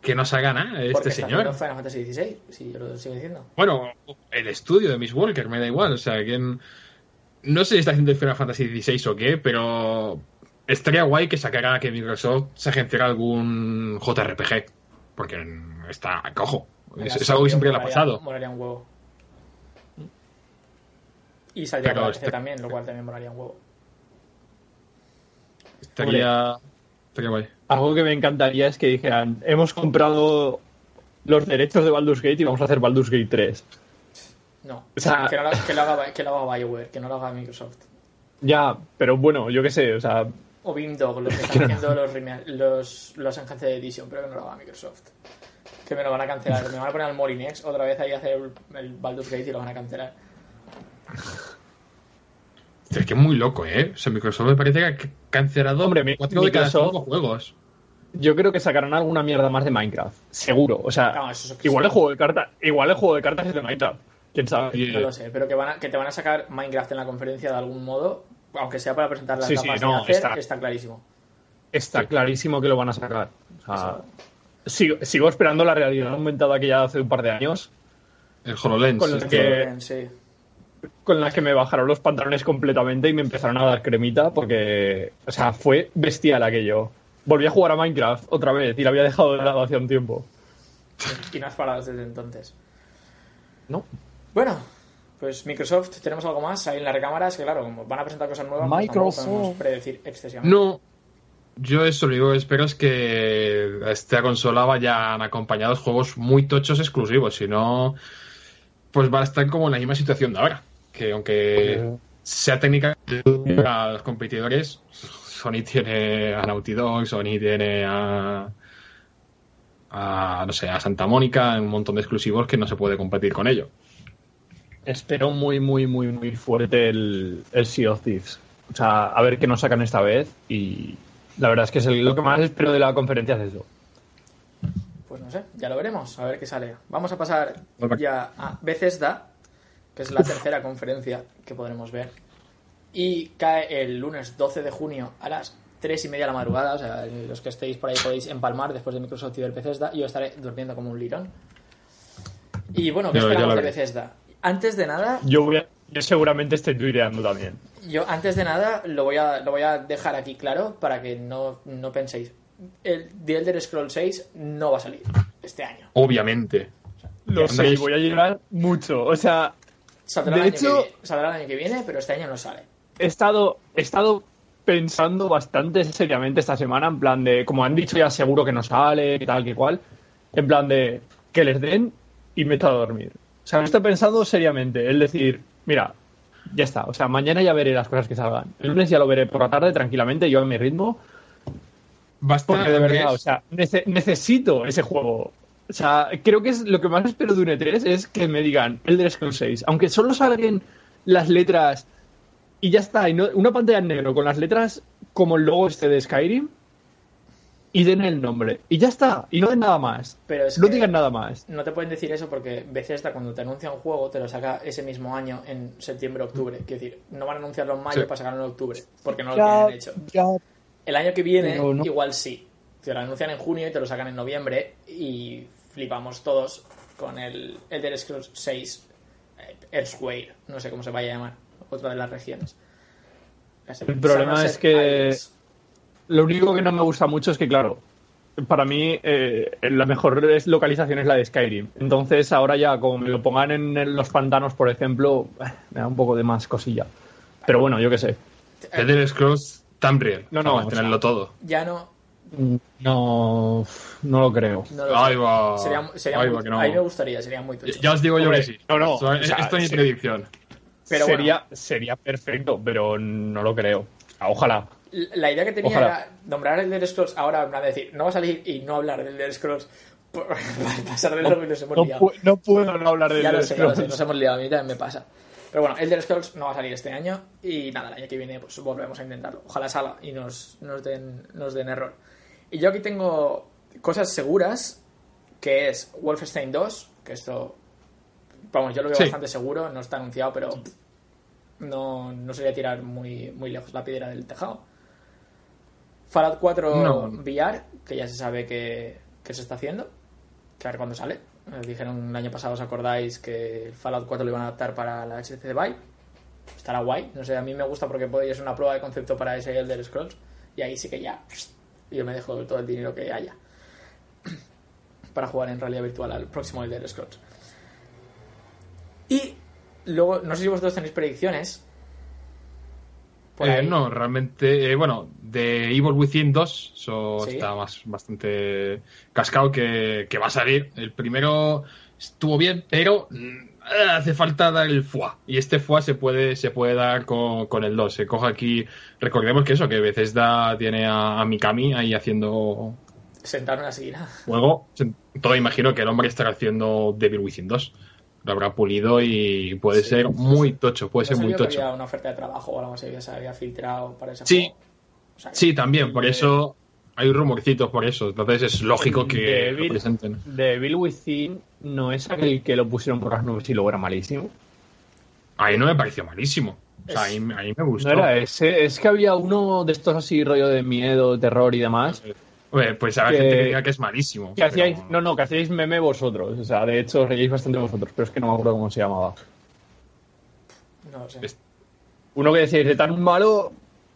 que no saca nada este señor. Final Fantasy XVI, si yo lo sigo diciendo. Bueno, el estudio de Miss Walker, me da igual. O sea, que no sé si está haciendo el Final Fantasy XVI o qué, pero estaría guay que sacara que Microsoft se agenciara algún JRPG. Porque está cojo. Es, es algo que siempre le ha pasado. Molaría un huevo. Y saldría para este- también, lo cual también molaría un huevo. Estaría, estaría guay. Algo que me encantaría es que dijeran, hemos comprado los derechos de Baldur's Gate y vamos a hacer Baldur's Gate 3. No, O sea- que, no lo, que, lo haga, que lo haga BioWare, que no lo haga Microsoft. Ya, pero bueno, yo qué sé, o sea, O Beamdog, los que están haciendo los, los, los Enhanced Edition, pero que no lo haga Microsoft. Que me lo van a cancelar. Me van a poner al Molinex otra vez ahí a hacer el, el Baldur's Gate y lo van a cancelar. Es que es muy loco, ¿eh? O sea, Microsoft me parece que ha cancelado Hombre, mi- cuatro de cada cinco juegos. yo creo que sacarán alguna mierda más de Minecraft. Seguro, o sea, No, eso es- igual el juego de cartas, igual el juego de cartas es de Minecraft. ¿Quién sabe? No lo sé, pero que, van a- que te van a sacar Minecraft en la conferencia de algún modo, aunque sea para presentar las Sí, no, de hacer, está- está clarísimo. Está Sí. clarísimo que lo van a sacar. O sea. Sigo, sigo esperando la realidad aumentada que ya hace un par de años, El HoloLens. Con es el que- Sí. con la que me bajaron los pantalones completamente y me empezaron a dar cremita porque, o sea, fue bestial aquello. Volví a jugar a Minecraft otra vez y la había dejado de lado hacía un tiempo. Y no has parado desde entonces. ¿No? Bueno, pues Microsoft, ¿tenemos algo más ahí en las recámaras? Que claro, como van a presentar cosas nuevas, pues Microsoft. podemos predecir excesivamente. No. Yo eso lo único que espero es que a esta consola vayan acompañados juegos muy tochos exclusivos. Si no, pues va a estar como en la misma situación de ahora. Que aunque sea técnica a los competidores, Sony tiene a Naughty Dog, Sony tiene a, a no sé, a Santa Mónica, un montón de exclusivos que no se puede competir con ello. Espero muy, muy, muy, muy fuerte el, el Sea of Thieves. O sea, a ver qué nos sacan esta vez y la verdad es que es el- lo que más espero de la conferencia es eso. Pues no sé, ya lo veremos, a ver qué sale. Vamos a pasar ya a Bethesda, que es la tercera conferencia que podremos ver. Y cae el lunes 12 de junio a las 3 y media de la madrugada. O sea, los que estéis por ahí podéis empalmar después de Microsoft y ver Bethesda. Y yo estaré durmiendo como un lirón. Y bueno, ¿qué esperamos de. Bethesda? Antes de nada, Yo, voy a- yo seguramente estoy tuiteando también. Yo, antes de nada, lo voy a, lo voy a dejar aquí claro para que no, no penséis. El The Elder Scrolls 6 no va a salir este año. Obviamente. Lo sé, voy a llorar mucho. O sea, Saldrá, De el hecho- que, saldrá el año que viene, pero este año no sale. he estado, he estado pensando bastante seriamente esta semana, en plan de, como han dicho ya seguro que no sale, que tal, que cual, en plan de que les den y me he estado a dormir. O sea, me estoy pensando seriamente, el decir, mira, ya está, o sea, mañana ya veré las cosas que salgan. El lunes ya lo veré por la tarde tranquilamente, yo a mi ritmo, Basta, porque de verdad, o sea, nece- necesito ese juego. O sea, creo que es lo que más espero de un E3 es que me digan Elder Scrolls 6. Aunque solo salgan las letras y ya está, y no- una pantalla en negro con las letras como el logo este de Skyrim y den el nombre. Y ya está, y no den nada más. Pero es no que- digan nada más. No te pueden decir eso porque Bethesda cuando te anuncia un juego te lo saca ese mismo año en septiembre-octubre. Quiero decir, no van a anunciarlo en mayo Sí. para sacarlo en octubre porque no lo tienen hecho. ya. El año que viene no- igual sí. Te lo anuncian en junio y te lo sacan en noviembre y flipamos todos con el Elder Scrolls 6 eh, Elsewhere, no sé cómo se vaya a llamar, otra de las regiones. El problema es que-. Lo único que no me gusta mucho es que, claro, para mí eh, la mejor localización es la de Skyrim. Entonces ahora ya, como me lo pongan en, los pantanos, por ejemplo, eh, me da un poco de más cosilla. Pero bueno, yo qué sé. Elder Scrolls Tamriel. No, no, Para o sea- tenerlo todo. Ya no, No, no lo creo. no lo Ahí va. Sería, sería Ahí muy- va, que no. A mí me gustaría, sería muy Ya, tocho. ya os digo yo Hombre, que sí. no, no, Esto, o sea, esto es mi sí. predicción. Pero sería, sería perfecto, pero no lo creo. Ojalá. La idea que tenía Ojalá. era nombrar el Elder Scrolls ahora, en plan de decir, no va a salir y no hablar del Elder Scrolls por para pasar de lo que nos hemos No, liado. no puedo no hablar de Ya Elder sé, ya lo sé, Scrolls. nos hemos liado, a mí también me pasa. Pero bueno, Elder Scrolls no va a salir este año y nada, el año que viene pues volvemos a intentarlo. Ojalá salga y nos, nos, den, nos den error. Y yo aquí tengo cosas seguras, que es Wolfenstein 2, que esto, vamos, yo lo veo Sí. bastante seguro, no está anunciado, pero no, no sería tirar muy, muy lejos la piedra del tejado. Fallout 4 No. VR, que ya se sabe que, que se está haciendo, que a ver cuándo sale. Nos dijeron el año pasado, ¿os acordáis que el Fallout 4 lo iban a adaptar para la HTC Vive? Estará guay, no sé, a mí me gusta porque podría ser una prueba de concepto para ese Elder Scrolls y ahí sí que ya yo me dejo todo el dinero que haya para jugar en realidad virtual al próximo Elder Scrolls. Y luego, no sé si vosotros tenéis predicciones. Por Eh, ahí. no, realmente, eh, bueno, de Evil Within 2, eso Sí. está más, bastante cascado que, que va a salir. El primero estuvo bien, pero mm, hace falta dar el FUA. Y este FUA se puede, se puede dar con, con el 2. Se coge aquí, recordemos que eso, que Bethesda tiene a, a Mikami ahí haciendo Sentar en una esquina. juego. Todo imagino que el hombre estará haciendo Devil Within 2. Lo habrá pulido y puede Sí. ser muy tocho, puede ¿No ser muy que tocho. había una oferta de trabajo o algo así que se había filtrado para ese Sí. juego? O sea que- Sí, también, por eso hay rumorcitos por eso. Entonces es lógico que lo Devil, presenten. Devil Within no es aquel que lo pusieron por las nubes y luego era malísimo. A mí no me pareció malísimo. O sea, a Es- mí, a mí me gustó. No era ese, es que había uno de estos así rollo de miedo, terror y demás. Hombre, pues habrá que- gente que diga que es malísimo. Que hacíais, pero- no, no, que hacíais meme vosotros. O sea, de hecho os reíais bastante vosotros, pero es que no me acuerdo cómo se llamaba. No lo sé. Es- Uno que decíais de tan malo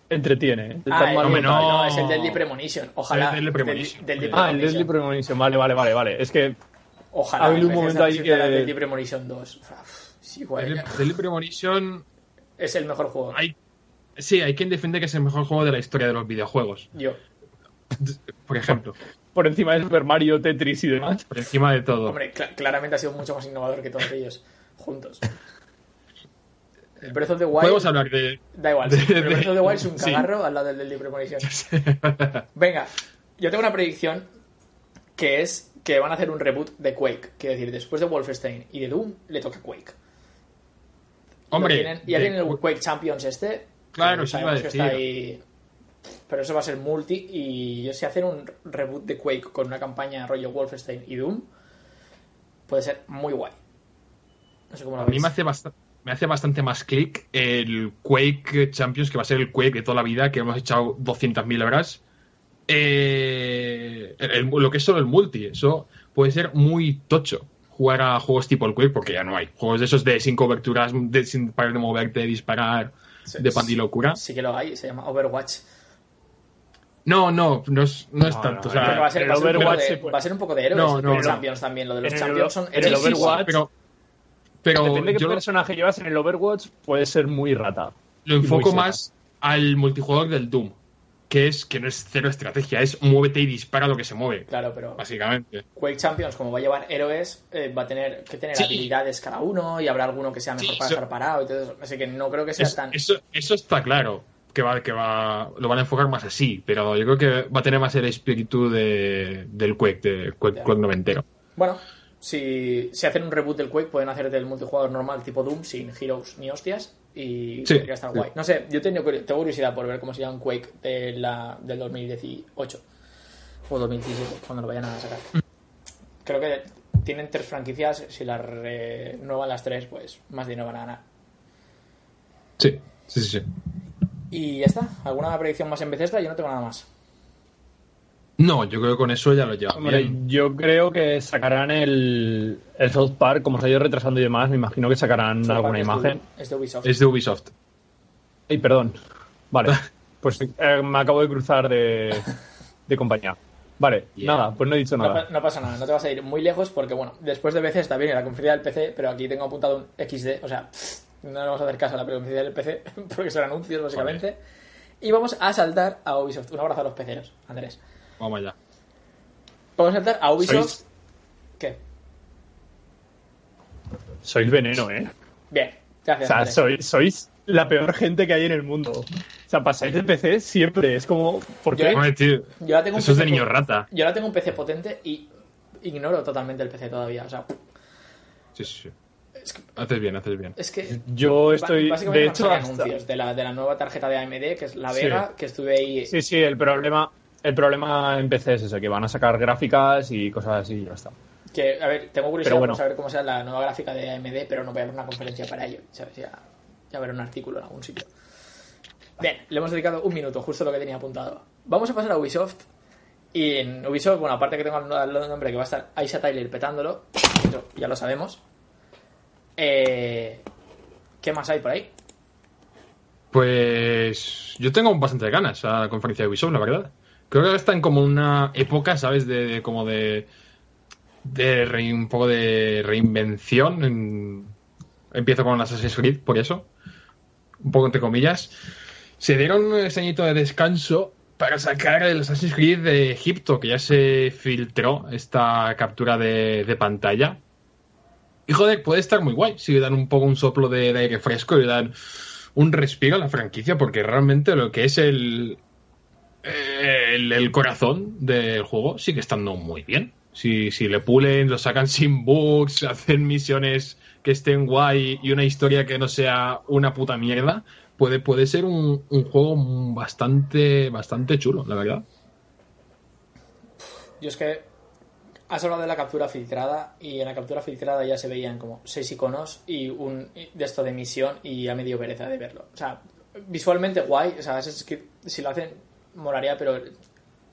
entretiene. ¿eh? De Ah, tan el, malo tal. no. no, es el Deadly Premonition. Ojalá. El Deadly Premonition. Del- Ah, el. Deadly Premonition. Vale, vale, vale, vale. Es que Ojalá. Ha habido un momento ahí que- Deadly Premonition 2. Uf, Sí. Del Deadly Premonition. Es el mejor juego. Hay, sí, hay quien defiende que es el mejor juego de la historia de los videojuegos. Yo. Por ejemplo, por encima de Super Mario, Tetris y demás. por encima de todo. Hombre, cla- claramente ha sido mucho más innovador que todos ellos juntos. El Breath of the Wild. Podemos hablar de. Da igual, de- sí, pero de- Breath of the Wild es un sí. cagarro al lado del Deadly Premonition. Venga, yo tengo una predicción que es que van a hacer un reboot de Quake. Quiero decir, después de Wolfenstein y de Doom, le toca Quake. Hombre, tienen- ya de- tienen el Quake Champions este. Claro, sí iba a decir. está ahí. Pero eso va a ser multi. Y si hacen un reboot de Quake con una campaña rollo Wolfenstein y Doom, puede ser muy guay. No sé cómo lo A mí me hace bastante. Me hace bastante más clic el Quake Champions, que va a ser el Quake de toda la vida, que hemos echado 200.000 horas. Eh, el- el- lo que es solo el multi, eso puede ser muy tocho. Jugar a juegos tipo el Quake, porque ya no hay. Juegos de esos de sin coberturas, de, sin parar de moverte, de disparar, Sí, de pandilocura. Sí que lo hay, se llama Overwatch. No, no, no es, no es No, tanto. no, o sea, va a, ser, va a ser un poco Overwatch de, puede- va a ser un poco de héroes No, no. Champions también. Lo de los En el- Champions son en el. Overwatch- pero, pero Depende de qué yo lo- personaje llevas en el Overwatch, puede ser muy rata. lo enfoco más al multijugador del Doom, que es que no es cero estrategia, es muévete y dispara lo que se mueve, Claro, pero básicamente. Quake Champions, como va a llevar héroes, eh, va a tener que tener Sí. habilidades cada uno y habrá alguno que sea mejor Sí, para eso- estar parado y todo eso. Así que no creo que sea tan. eso, eso está claro, que va, que va, lo van a enfocar más así, pero yo creo que va a tener más el espíritu de, del Quake, de Quake. Quake noventero. Bueno, si, si hacen un reboot del Quake, pueden hacer del multijugador normal tipo Doom sin Heroes ni hostias. Y Sí. podría estar guay. No sé, yo tengo, curi- tengo curiosidad por ver cómo se llama un Quake de la, del 2018 o 2017, cuando lo vayan a sacar. Creo que tienen tres franquicias. Si las renuevan las tres, pues más dinero van a ganar. Sí, sí, sí. sí. Y ya está. ¿Alguna predicción más en Bethesda? Yo no tengo nada más. No, yo creo que con eso ya lo bien. yo creo que sacarán el, el South Park, como se ha ido retrasando y demás, me imagino que sacarán alguna imagen. Es de Ubisoft. Es de Ubisoft. Ay, perdón. Vale, pues eh, me acabo de cruzar de, de compañía. Vale, Yeah. nada, pues no he dicho nada. no pasa nada, no te vas a ir muy lejos porque, bueno, después de Bethesda viene la conferencia del PC, pero aquí tengo apuntado un XD, o sea, no le vamos a hacer caso a la conferencia del PC porque son anuncios, básicamente. Y vamos a saltar a Ubisoft. Un abrazo a los peceros, Andrés. Vamos allá. Vamos a saltar a Ubisoft. Sois- ¿Qué? Sois veneno, ¿eh? Bien, O gracias. sea, Andrés. sois, sois la peor gente que hay en el mundo. O sea, pasáis de PC siempre. Es como, ¿por Yo- qué? Hombre, tío, Yo ahora tengo un eso es de PC niño po- rata. Yo ahora tengo un PC potente y ignoro totalmente el PC todavía. O sea, Sí, sí, sí. Es que, Haces bien, haces bien. es que Yo estoy, Básicamente de hecho, hasta- anuncios de la, de la nueva tarjeta de AMD, que es la Sí. Vega, que estuve ahí. Sí, sí, el problema, el problema en PC es ese, que van a sacar gráficas y cosas así y ya está. Que, a ver, tengo curiosidad bueno. por saber cómo sea la nueva gráfica de AMD, pero no voy a ver una conferencia para ello. ¿sabes? Ya, ya veré un artículo en algún sitio. Bien, le hemos dedicado un minuto, justo lo que tenía apuntado. Vamos a pasar a Ubisoft. Y en Ubisoft, bueno, aparte que tengo al al nombre que va a estar Aisha Tyler petándolo, eso ya lo sabemos. Eh, ¿Qué más hay por ahí? Pues yo tengo bastante ganas a la conferencia de Ubisoft, la verdad. Creo que ahora está en como una época, ¿sabes? De, como de, de un poco de reinvención. En- empiezo con Assassin's Creed, por eso. Un poco entre comillas. Se dieron ese añito de descanso para sacar el Assassin's Creed de Egipto, que ya se filtró esta captura de pantalla. Y joder, puede estar muy guay si le dan un poco un soplo de, aire fresco y le dan un respiro a la franquicia, porque realmente lo que es el, el, el corazón del juego sigue estando muy bien. Si, si le pulen, lo sacan sin bugs, hacen misiones que estén guay y una historia que no sea una puta mierda, puede, puede ser un, un juego bastante, bastante chulo, la verdad. Yo es que has hablado de la captura filtrada y en la captura filtrada ya se veían como seis iconos y un de esto de misión y a medio pereza de verlo. O sea, visualmente guay, o sea, es que si lo hacen molaría, pero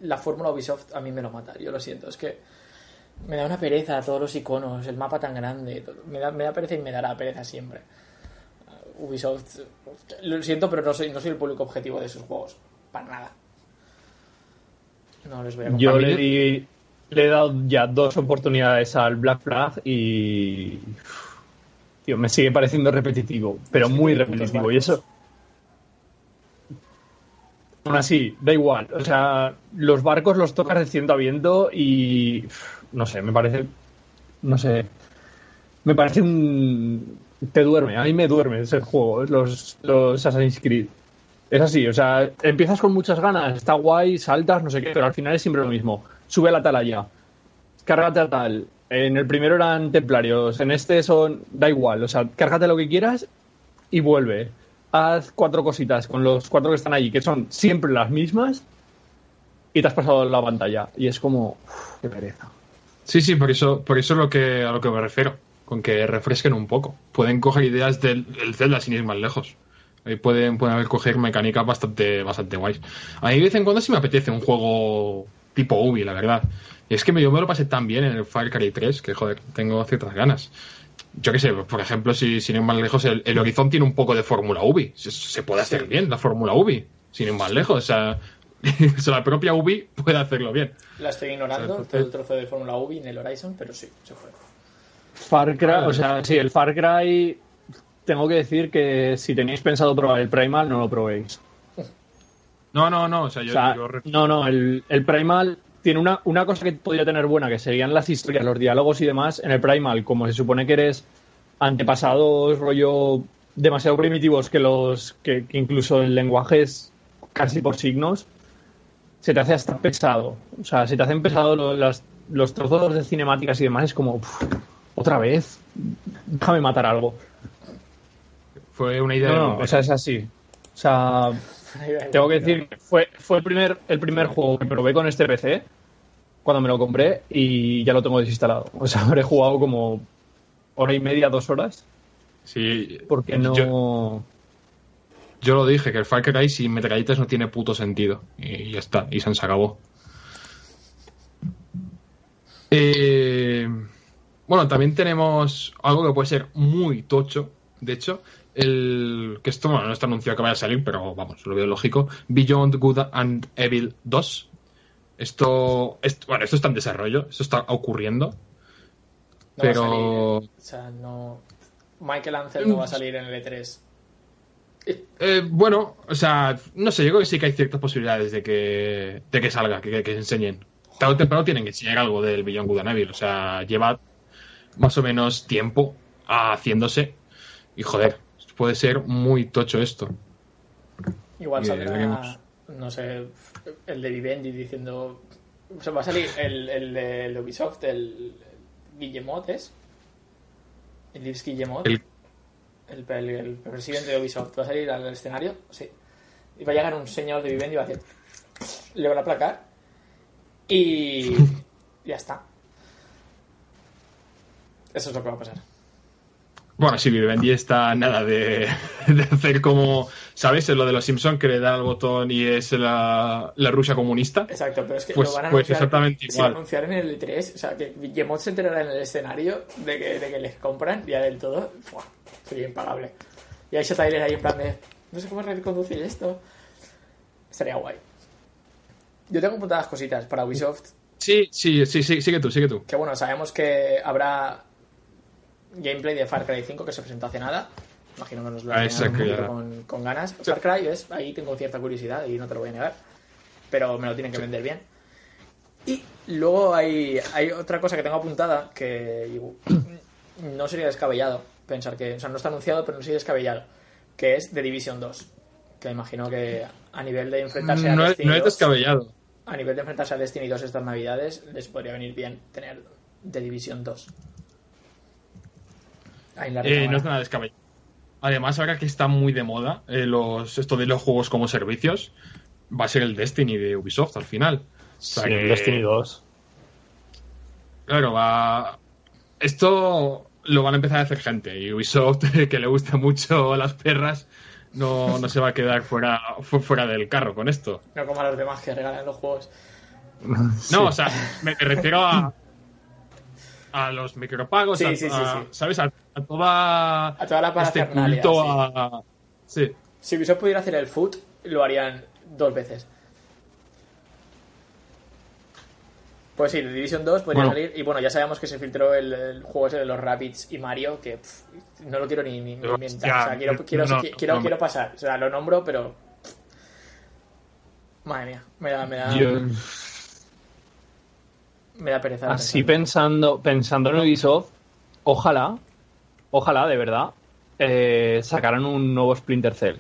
la fórmula Ubisoft a mí me lo mata, yo lo siento, es que me da una pereza todos los iconos, el mapa tan grande, todo- me da, me da pereza y me dará pereza siempre. Ubisoft, lo siento, pero no soy, no soy el público objetivo de sus juegos, para nada. No les voy a Yo le, di, le he dado ya dos oportunidades al Black Flag y. Tío, me sigue pareciendo repetitivo, pero Sí, muy repetitivo. Y eso. Aún así, da igual. O sea, los barcos los tocas de ciento a viento y. No sé, me parece. No sé. Me parece un. Te duerme, a mí me duerme ese juego, los, los Assassin's Creed. Es así, o sea, empiezas con muchas ganas, está guay, saltas, no sé qué, pero al final es siempre lo mismo. Sube a la atalaya, cárgate a tal. En el primero eran templarios, en este son. Da igual, o sea, cárgate lo que quieras y vuelve. Haz cuatro cositas con los cuatro que están allí, que son siempre las mismas, y te has pasado la pantalla. Y es como. qué pereza. Sí, sí, por eso, por eso es lo que, a lo que me refiero, con que refresquen un poco. Pueden coger ideas del el Zelda sin ir más lejos. Ahí pueden, pueden haber coger mecánicas bastante, bastante guays. A mí de vez en cuando sí me apetece un juego tipo Ubi, la verdad. Y es que yo me lo pasé tan bien en el Far Cry 3 que, joder, tengo ciertas ganas. Yo qué sé, por ejemplo, si sin ir más lejos, el, el Horizon tiene un poco de Fórmula Ubi. Se, se puede hacer Sí. bien la Fórmula Ubi, sin ir más lejos. O sea, o sea, la propia Ubi puede hacerlo bien. La estoy ignorando, todo el trozo de Fórmula Ubi en el Horizon, pero sí, se fue. Far Cry, o sea, sí, el Far Cry. Tengo que decir que si tenéis pensado probar el Primal, no lo probéis. No, no, no. O sea, yo, O sea, yo ref- no, no, el, el Primal tiene una, una cosa que podría tener buena, que serían las historias, los diálogos y demás. En el Primal, como se supone que eres antepasados, rollo demasiado primitivos, que los que, que incluso el lenguaje es casi por signos, se te hace hasta pesado. O sea, se te hacen pesado lo- las, los trozos de cinemáticas y demás es como, uf, otra vez, déjame matar algo. Fue una idea No, de no, o sea, es así. O sea, tengo que decir que fue, fue el, primer, el primer juego que probé con este PC cuando me lo compré y ya lo tengo desinstalado. O sea, habré jugado como hora y media, dos horas, Sí, porque no... Yo, yo lo dije, que el Far Cry sin metralletas no tiene puto sentido. Y ya está, y se acabó. Eh, bueno, también tenemos algo que puede ser muy tocho. De hecho, el que esto bueno, no está anunciado que vaya a salir, pero vamos, lo veo lógico. Beyond Good and Evil 2. Esto, esto, bueno, esto está en desarrollo, esto está ocurriendo. No va a pero salir, ¿eh? O sea, no. Michael Ansel no va a salir en el E3. Eh, bueno, o sea, no sé, yo creo que sí que hay ciertas posibilidades de que, de que salga, que, que se enseñen. Tarde o temprano tienen que enseñar algo del Beyond Good and Evil. O sea, lleva más o menos tiempo haciéndose. Y joder, puede ser muy tocho esto. Igual saldrá, no sé, el de Vivendi diciendo. O sea, va a salir el, el de el Ubisoft, el Guillemot, ¿es? El Yves Guillemot. El- El, el- el presidente de Ubisoft va a salir al escenario, sí. Y va a llegar un señor de Vivendi y va a decir. Le van a aplacar. Y. ya está. Eso es lo que va a pasar. Bueno, sí, Vivendi está nada de, de hacer como, ¿sabes? En lo de los Simpsons que le da el botón y es la, la Rusia comunista. Exacto, pero es que Pues- lo van a pues anunciar, exactamente si igual. lo anunciar en el E3, o sea, que Guillemot se enterará en el escenario de que, de que les compran ya del todo, ¡fua! sería impagable. Y hay Tyler ahí en plan de, no sé cómo reconducir esto. Estaría guay. Yo tengo apuntadas cositas para Ubisoft, Sí, sí, sí, sí, sigue tú, sigue tú. que bueno, sabemos que habrá gameplay de Far Cry 5 que se presentó hace nada. Imagino que nos lo Ah, harán con, con ganas. Far Cry es, ahí tengo cierta curiosidad y no te lo voy a negar. Pero me lo tienen que vender bien. Y luego hay, hay otra cosa que tengo apuntada que no sería descabellado pensar que, o sea, no está anunciado, pero no sería descabellado, que es The Division 2. Que imagino que a nivel de enfrentarse a No Destiny no es 2, descabellado. a nivel de enfrentarse a Destiny 2 estas navidades, les podría venir bien tener The Division 2. Ahí en la Eh, no es nada descabellado. Además, ahora que está muy de moda eh, los, esto de los juegos como servicios, va a ser el Destiny de Ubisoft al final. O sea Sí, que- Destiny 2. Claro, va. Esto lo van a empezar a hacer gente. Y Ubisoft, que le gusta mucho las perras, no, no se va a quedar fuera, fu- fuera del carro con esto. No como a los demás que regalan los juegos. No, o sea, me, me refiero a. A los micropagos, Sí, a, sí, sí, a-. ¿sabes? A, a toda. A toda la este culto a. Sí. Si Ubisoft pudiera hacer el foot, lo harían dos veces. Pues sí, The Division 2 podría Bueno. salir. Y bueno, ya sabemos que se filtró el, el juego ese de los Rabbids y Mario, que pff, no lo quiero ni, ni, ni Hostia, inventar. O sea, quiero, quiero, no, qui- quiero, no. quiero pasar. O sea, lo nombro, pero. Madre mía, me da, me da, me da pereza. así pensando, pensando en Ubisoft, ojalá, ojalá de verdad, eh, sacaran un nuevo Splinter Cell.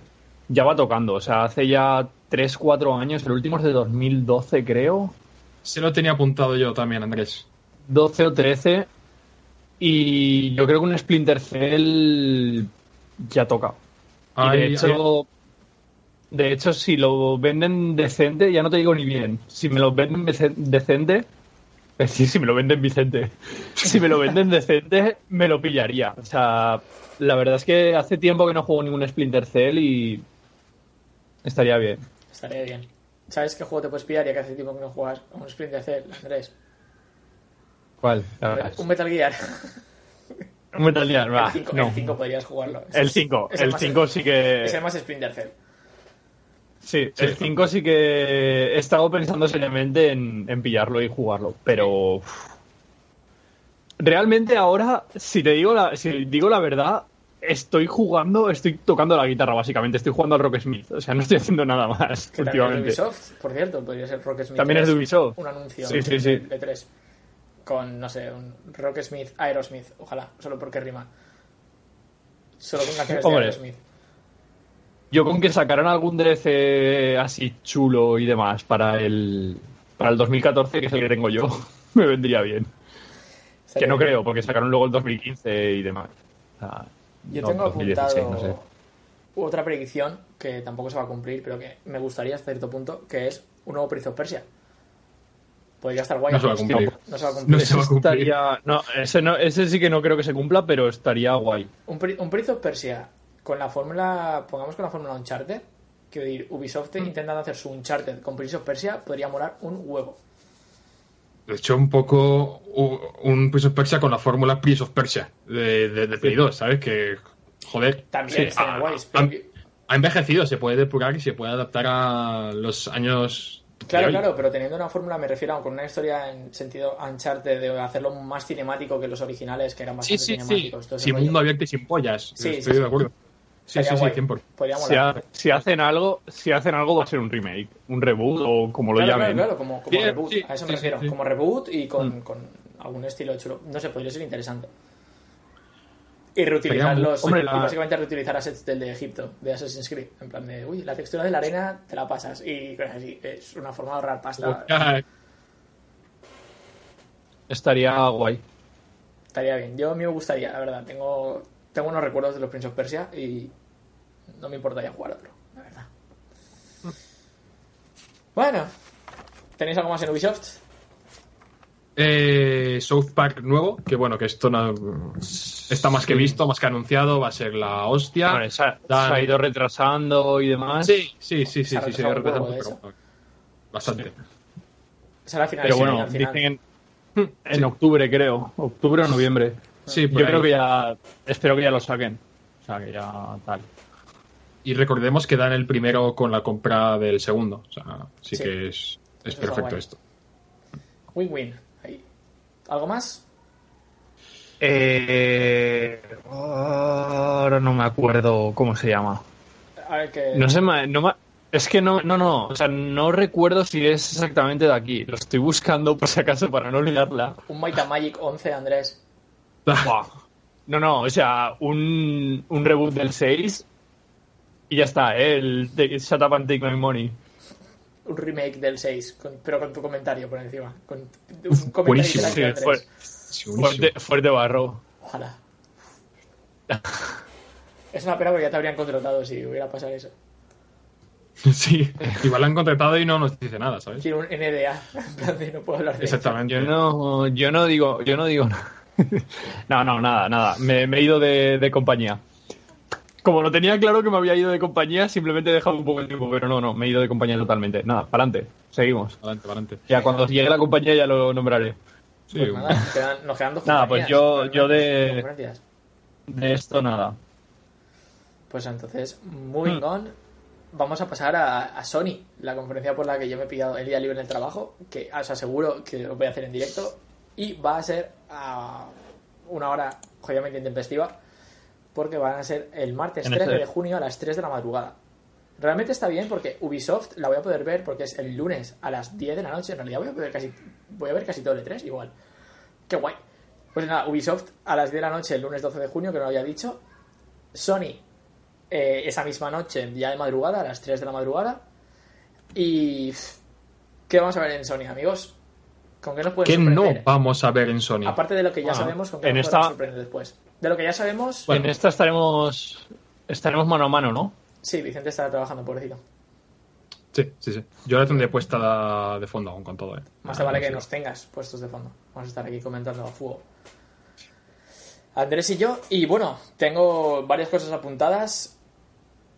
Ya va tocando, o sea, hace ya 3-4 años, el último es de 2012 creo, Se lo tenía apuntado yo también, Andrés. 12 o 13, y yo creo que un Splinter Cell ya toca. Y de hecho, de hecho, si lo venden decente, ya no te digo ni bien. Si me lo venden dece- decente, es decir, si me lo venden Vicente, si me lo venden decente, me lo pillaría. O sea, la verdad es que hace tiempo que no juego ningún Splinter Cell y estaría bien. Estaría bien. ¿Sabes qué juego te puedes pillar ya que hace tiempo que no juegas a un Splinter Cell, Andrés? ¿Cuál? Un Metal Gear. Un Metal Gear, va, el 5 no. podrías jugarlo. Es- El 5, es el más- 5 sí que... Es el más Splinter Cell. Sí, el 5 sí que he estado pensando seriamente en, en pillarlo y jugarlo, pero uf. realmente ahora, si te digo la, si digo la verdad, estoy jugando, estoy tocando la guitarra básicamente, estoy jugando al Rock Smith, o sea, no estoy haciendo nada más Que también es de últimamente. Ubisoft, por cierto, podría ser Rocksmith. También es de 3, Ubisoft. Un anuncio Sí, sí, sí. de 3. Con, no sé, un Rocksmith, Aerosmith, ojalá, solo porque rima. Solo con canciones de. Aerosmith. Yo con que sacaran algún DLC así chulo y demás para el para el 2014, que es el que tengo yo, me vendría bien. Que no bien. creo, porque sacaron luego el 2015 y demás. O sea, Yo no, tengo 2016, apuntado no sé. otra predicción que tampoco se va a cumplir, pero que me gustaría hasta cierto punto, que es un nuevo Prince of Persia. Podría estar guay. No se va a cumplir. No se va a cumplir. No se va a cumplir. Estaría- no, ese, no, ese sí que no creo que se cumpla, pero estaría guay. Un, Pri- un Prince of Persia con la fórmula, pongamos con la fórmula Uncharted, quiero decir, Ubisoft Mm. intentando hacer su Uncharted con Prince of Persia, podría molar un huevo. De hecho, un poco un Prince of Persia con la fórmula Prince of Persia de, de, de Play 2, ¿sabes? Que, joder, También Sí, ha- guays, ha- pero ha envejecido, se puede depurar y se puede adaptar a los años. Claro, de hoy. claro, pero teniendo una fórmula, me refiero a con una historia en sentido Uncharted, de hacerlo más cinemático que los originales, que eran Sí, bastante sí, sí. cinemáticos. ese Sin mundo abierto y sin pollas. Sí, Estoy sí, sí. de acuerdo. Sí, sí, sí, guay. 100%. Podría Si, ha- si hacen algo, si hacen algo va a ser un remake, un reboot o como lo Claro, llamen. claro, claro, como, reboot, sí, a eso me sí, refiero. sí, sí. Como reboot y con, Mm. con algún estilo chulo. No sé, podría ser interesante. Y reutilizar Sería muy- los. hombre, y la- básicamente reutilizar assets del de Egipto, de Assassin's Creed. En plan de, uy, la textura de la arena te la pasas. Y cosas así. Es una forma de ahorrar pasta. Estaría guay. Estaría bien. Yo a mí me gustaría, la verdad. Tengo, tengo unos recuerdos de los Prince of Persia y no me importaría jugar otro, la verdad. Bueno, ¿tenéis algo más en Ubisoft? Eh, South Park nuevo, que bueno, que esto no- está más que visto, más que anunciado, va a ser la hostia. Vale, se, ha, Dan- se ha ido retrasando y demás. Sí, sí, sí, sí, Se ha sí, retrasado, poco, de pero- bastante. Será al final. Pero bueno, final. dicen en, en octubre, creo. Octubre o noviembre. Sí, Yo ahí. creo que ya. Espero que ya lo saquen. O sea, que ya tal. Y recordemos que dan el primero con la compra del segundo. O sea, sí, Sí. que es, es perfecto esto. Win-win. ¿Algo más? Eh, ahora no me acuerdo cómo se llama. A ver que. No sé, no es que no, no, no, o sea, no recuerdo si es exactamente de aquí. Lo estoy buscando por si acaso para no olvidarla. Un Might and Magic 11, Andrés. No, no, o sea, un, un reboot del 6 y ya está, ¿eh? el Take- Shut Up and Take My Money. Un remake del 6, con- pero con tu comentario por encima. Con un comentario buenísimo. Sí, fuerte, fuerte barro. Ojalá. Es una pena porque ya te habrían contratado si hubiera pasado eso. Sí, igual la han contratado y no nos dice nada, ¿sabes? Quiero un NDA. No puedo hablar de Exactamente. Yo no, yo no digo, yo no digo nada. No, no, nada, nada. Me, me he ido de, de compañía. Como lo tenía claro que me había ido de compañía, simplemente he dejado un poco de tiempo, pero no, no, me he ido de compañía totalmente. Nada, para adelante, seguimos. Adelante, adelante. Ya cuando llegue la compañía ya lo nombraré. Sí, Pues nada, nos quedan, nos quedan dos Nada, pues yo- yo de-. De esto nada. Pues entonces, moving Hmm. on, vamos a pasar a, a Sony, la conferencia por la que yo me he pillado el día libre en el trabajo, que os aseguro que lo voy a hacer en directo, y va a ser a una hora jodidamente intempestiva, porque van a ser el martes En 13 ese- de junio a las 3 de la madrugada. Realmente está bien porque Ubisoft la voy a poder ver porque es el lunes a las 10 de la noche. En realidad voy a poder casi voy a ver casi todo el E3 igual. Qué guay. Pues nada, Ubisoft a las 10 de la noche el lunes 12 de junio, que no lo había dicho. Sony eh, esa misma noche, ya de madrugada, a las 3 de la madrugada. Y. ¿Qué vamos a ver en Sony, amigos? ¿Con qué nos pueden ¿Qué no vamos a ver en Sony? Aparte de lo que ya Ah, sabemos, ¿con qué en nos esta- sorprender después? De lo que ya sabemos, En esta estaremos estaremos mano a mano, ¿no? sí, Vicente estará trabajando, pobrecito. Sí, sí, sí. Yo la tendré puesta de, fondo aún con todo, ¿eh? Más te Ah, vale no que nos tengas puestos de fondo. Vamos a estar aquí comentando a fuego. Andrés y yo. Y bueno, tengo varias cosas apuntadas.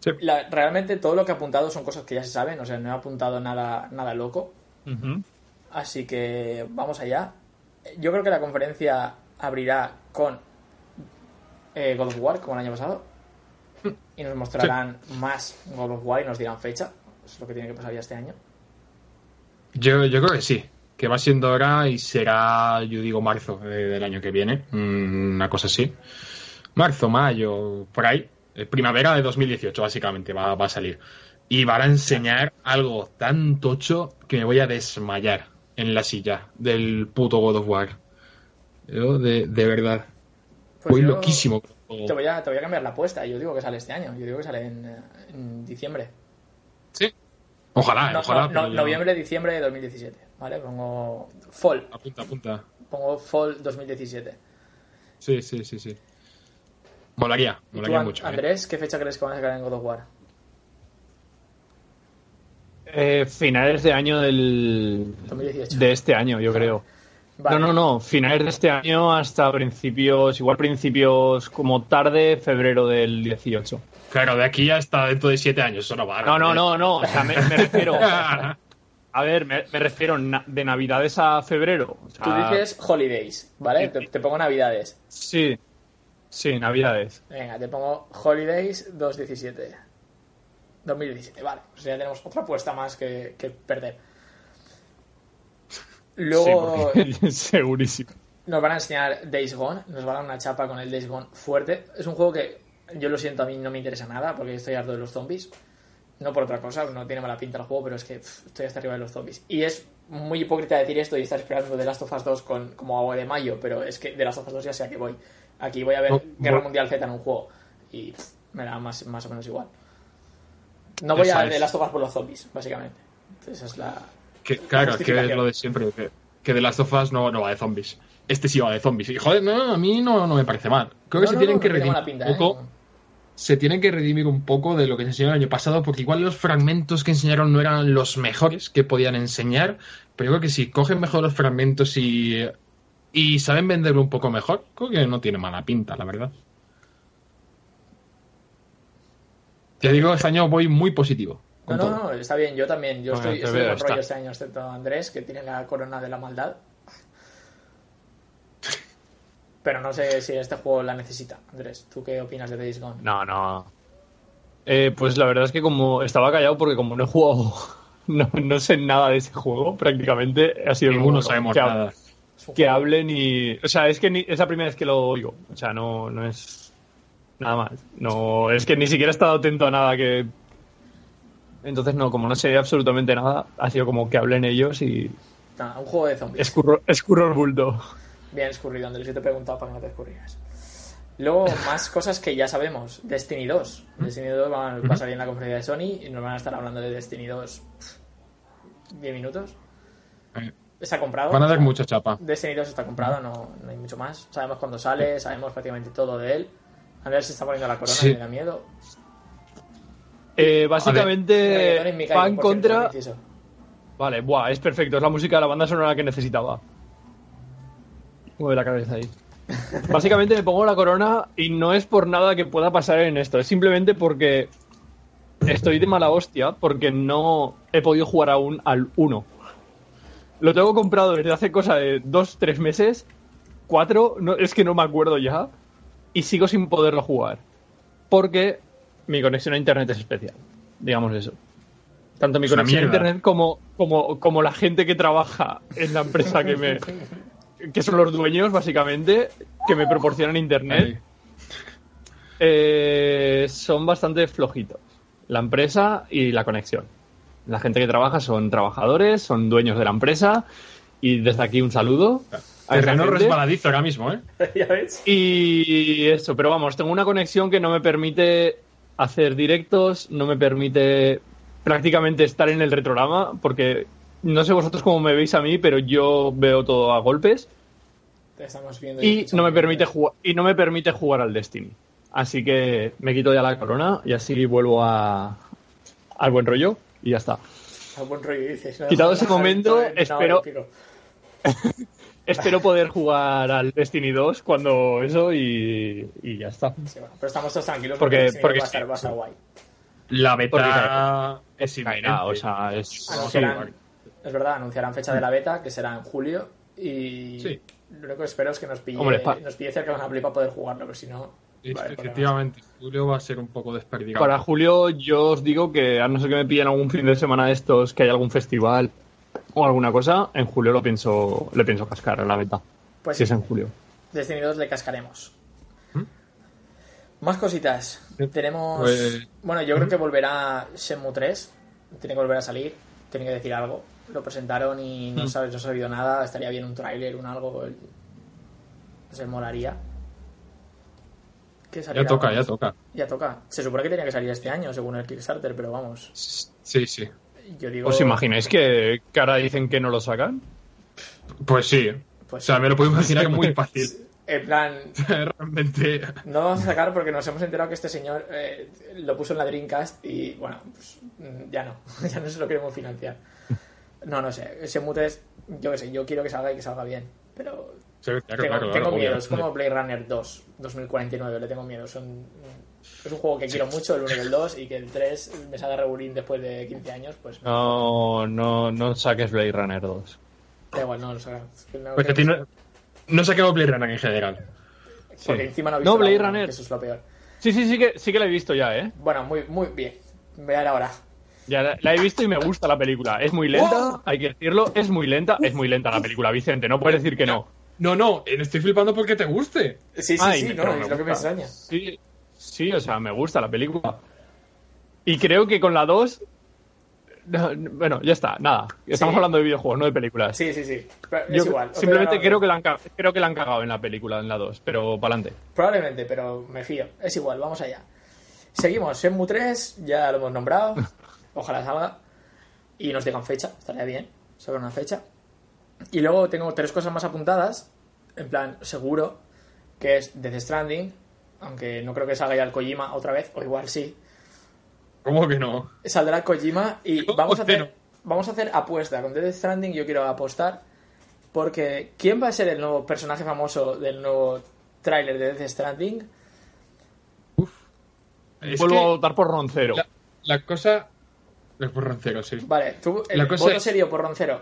Sí. La- realmente todo lo que he apuntado son cosas que ya se saben. O sea, no he apuntado nada, nada loco. Así que vamos allá. Yo creo que la conferencia abrirá con eh, God of War, como el año pasado. Y nos mostrarán más God of War y nos dirán fecha. Eso es lo que tiene que pasar ya este año. Yo, yo creo que sí. Que va siendo hora y será, yo digo, marzo del año que viene. Mm, Una cosa así. Marzo, mayo, por ahí. Eh, Primavera de 2018, básicamente, va, va a salir. Y van a enseñar algo tan tocho que me voy a desmayar en la silla del puto God of War. Yo, de, de verdad. Pues Voy yo- loquísimo. Te voy, a, te voy a cambiar la apuesta. Yo digo que sale este año. Yo digo que sale en, eh, en diciembre. Sí. Ojalá, No, ojalá. no, pero no, yo- noviembre, diciembre de 2017. Más ¿vale? Pongo Fall, Apunta, apunta. pongo Fall 2017. Sí, sí, sí, sí. Molaría, ¿Y tú, molaría mucho. ¿eh? Andrés, qué fecha crees que van a sacar en God of War? Eh, finales de año del. 2018. De este año, yo creo. Vale. No, no, no. Finales de este año hasta principios, igual principios como tarde, febrero del 18. Claro, de aquí hasta dentro de siete años, eso no va. No, no, no, no. O sea, me, me refiero. A ver, me, me refiero de Navidades a febrero. O sea, Tú dices Holidays, ¿vale? Te, te pongo Navidades. Sí. Sí, Navidades. Venga, te pongo Holidays 217. 2017, vale. Pues ya tenemos otra apuesta más que, que perder. Luego Sí, segurísimo. nos van a enseñar Days Gone. Nos van a dar una chapa con el Days Gone fuerte. Es un juego que yo lo siento, a mí no me interesa nada porque estoy harto de los zombies. No por otra cosa, no tiene mala pinta el juego, pero es que pff, estoy hasta arriba de los zombies. Y es muy hipócrita decir esto y estar esperando The Last of Us 2 con, como agua de mayo, pero es que The Last of Us 2 ya sé a qué voy. Aquí voy a ver No, Guerra no. Mundial Z en un juego y pff, me da más, más o menos igual. No voy Esa a es. The Last of Us por los zombies, básicamente. Esa es la... Que, claro, es que es lo de siempre. Que, Last of Us no, no va de zombies. Este sí va de zombies. Y joder, no, a mí no, no me parece mal. Creo que No, se no, tienen no, que no redimir pinta, un poco. ¿eh? Se tienen que redimir un poco de lo que se enseñó el año pasado, porque igual los fragmentos que enseñaron no eran los mejores que podían enseñar. Pero yo creo que si cogen mejor los fragmentos y, y saben venderlo un poco mejor, creo que no tiene mala pinta, la verdad. Te digo, este año voy muy positivo. No, no, no, está bien, yo también. Yo Bueno, estoy, estoy buen rollo este año, excepto Andrés, que tiene la corona de la maldad. Pero no sé si este juego la necesita. Andrés, ¿tú qué opinas de Days Gone? No, no. Eh, pues la verdad es que como estaba callado porque como no he jugado, no, no sé nada de ese juego, prácticamente ha sido Ninguno sabemos que, nada. Que hablen y... O sea, es que ni- es la primera vez que lo oigo. O sea, no, no es nada más. No, es que ni siquiera he estado atento a nada que... Entonces no, como no sé absolutamente nada, ha sido como que hablen ellos y Nada, un juego de zombies. escurro, escurro el bulto. Bien escurrido, Andrés. Yo te he preguntado para que no te escurrieras. Luego, más cosas que ya sabemos. Destiny 2. Destiny 2 va, a salir en la conferencia de Sony y nos van a estar hablando de Destiny 2 pff, 10 minutos. Está comprado. Van a dar mucha chapa. Destiny 2 está comprado, no, no hay mucho más. Sabemos cuándo sale, sabemos prácticamente todo de él. Andrés se está poniendo la corona Sí. y me da miedo. Eh, básicamente va en cierto, contra... Vale, buah, es perfecto, es la música de la banda sonora que necesitaba. Mueve la cabeza ahí. Básicamente me pongo la corona y no es por nada que pueda pasar en esto, es simplemente porque estoy de mala hostia porque no he podido jugar aún al 1. Lo tengo comprado desde hace cosa de 2, 3 meses, 4, no, es que no me acuerdo ya, y sigo sin poderlo jugar. Porque mi conexión a internet es especial, digamos eso. Tanto mi Es conexión a internet como, como, como la gente que trabaja en la empresa que me. que son los dueños, básicamente, que me proporcionan internet, eh, son bastante flojitos. La empresa y la conexión. La gente que trabaja son trabajadores, son dueños de la empresa. Y desde aquí un saludo. Terreno resbaladizo ahora mismo, ¿eh? ¿Ya ves? Y eso, pero vamos, tengo una conexión que no me permite hacer directos, no me permite prácticamente estar en el retrograma, porque no sé vosotros cómo me veis a mí, pero yo veo todo a golpes Te estamos viendo y escuchando no me permite jugar y no me permite jugar al Destiny. Así que me quito ya la corona y así vuelvo a al buen rollo y ya está. A buen rollo dices. ¿no? Quitado ese momento, no, espero-. Espero poder jugar al Destiny 2 cuando eso y, y ya está. Sí, bueno, pero estamos todos tranquilos Porque- Destiny porque va a estar, sí, va a estar sí. guay. La Porque beta es Caerá, inminente. o sea, es Anunciarán, es verdad, anunciarán fecha de la beta, que será en julio. Y Sí. lo único que espero es que nos pille, Hombre, pa- nos pille cerca de una Play para poder jugarlo, pero si no. Vale, efectivamente, Julio va a ser un poco desperdigado. Para julio yo os digo que a no ser que me pillen algún fin de semana de estos, que haya algún festival o alguna cosa, en julio lo pienso, le pienso cascar a la beta. Pues Si es en julio. Destiny 2 le cascaremos. ¿Mm? Más cositas. Sí. Tenemos. Pues- Bueno, yo creo que volverá Shenmue 3. Tiene que volver a salir. Tiene que decir algo. Lo presentaron y no Mm. sabes, no se ha oído nada. Estaría bien un tráiler, un algo. Se molaría. Que Ya toca, ya toca. Ya toca. Se supone que tenía que salir este año, según el Kickstarter, pero vamos. Sí, sí. Yo digo... ¿Os imagináis que, que ahora dicen que no lo sacan? Pues sí. Pues o sea, me lo puedo imaginar muy fácil. En plan, Realmente. no lo vamos a sacar porque nos hemos enterado que este señor eh, lo puso en la Dreamcast y, bueno, pues mm, ya no, ya no se lo queremos financiar. No, no sé, ese mute es, yo qué sé, yo quiero que salga y que salga bien, pero Sí, claro, tengo, claro, tengo claro, miedo, obvio. es como Blade Runner 2, 2049, le tengo miedo, son, es un juego que quiero mucho, el 1 y el 2, y que el 3 me salga regulín después de 15 años, pues No, no, no saques Blade Runner 2. da igual, no lo saca. No, Pues no, no saquemos Blade Runner en general. Porque Sí. encima no he No, visto la Blade Runner. Eso es lo peor. Sí, sí, sí que, sí que la he visto ya, ¿eh? Bueno, muy, muy bien. Vean ahora. Ya la, la he visto y me gusta la película. Es muy lenta, hay que decirlo, es muy lenta, es muy lenta la película, Vicente, no puedes decir que no. No, no, eh, estoy flipando porque te guste. Sí, sí, Ay, sí, no, pero es lo que me extraña. Sí, sí, o sea, me gusta la película. Y creo que con la 2... no, bueno, ya está, nada. Estamos Sí. hablando de videojuegos, no de películas. Sí, sí, sí. Pero Yo es igual. Simplemente creo que, la han, creo que la han cagado en la película, en la 2, pero para adelante. Probablemente, pero me fío. Es igual, vamos allá. Seguimos. Shenmue 3, ya lo hemos nombrado. Ojalá salga. Y nos digan fecha, estaría bien. Sacar una fecha. Y luego tengo tres cosas más apuntadas. En plan, seguro. Que es Death Stranding. Aunque no creo que salga ya el Kojima otra vez. O igual sí. ¿Cómo que no? Saldrá Kojima y vamos a hacer, vamos a hacer apuesta. Con Death Stranding yo quiero apostar porque ¿quién va a ser el nuevo personaje famoso del nuevo tráiler de Death Stranding? Es Vuelvo a votar por Roncero. la, la cosa. Es por rancero, sí. Vale, tú, el La cosa voto es- serio por Roncero.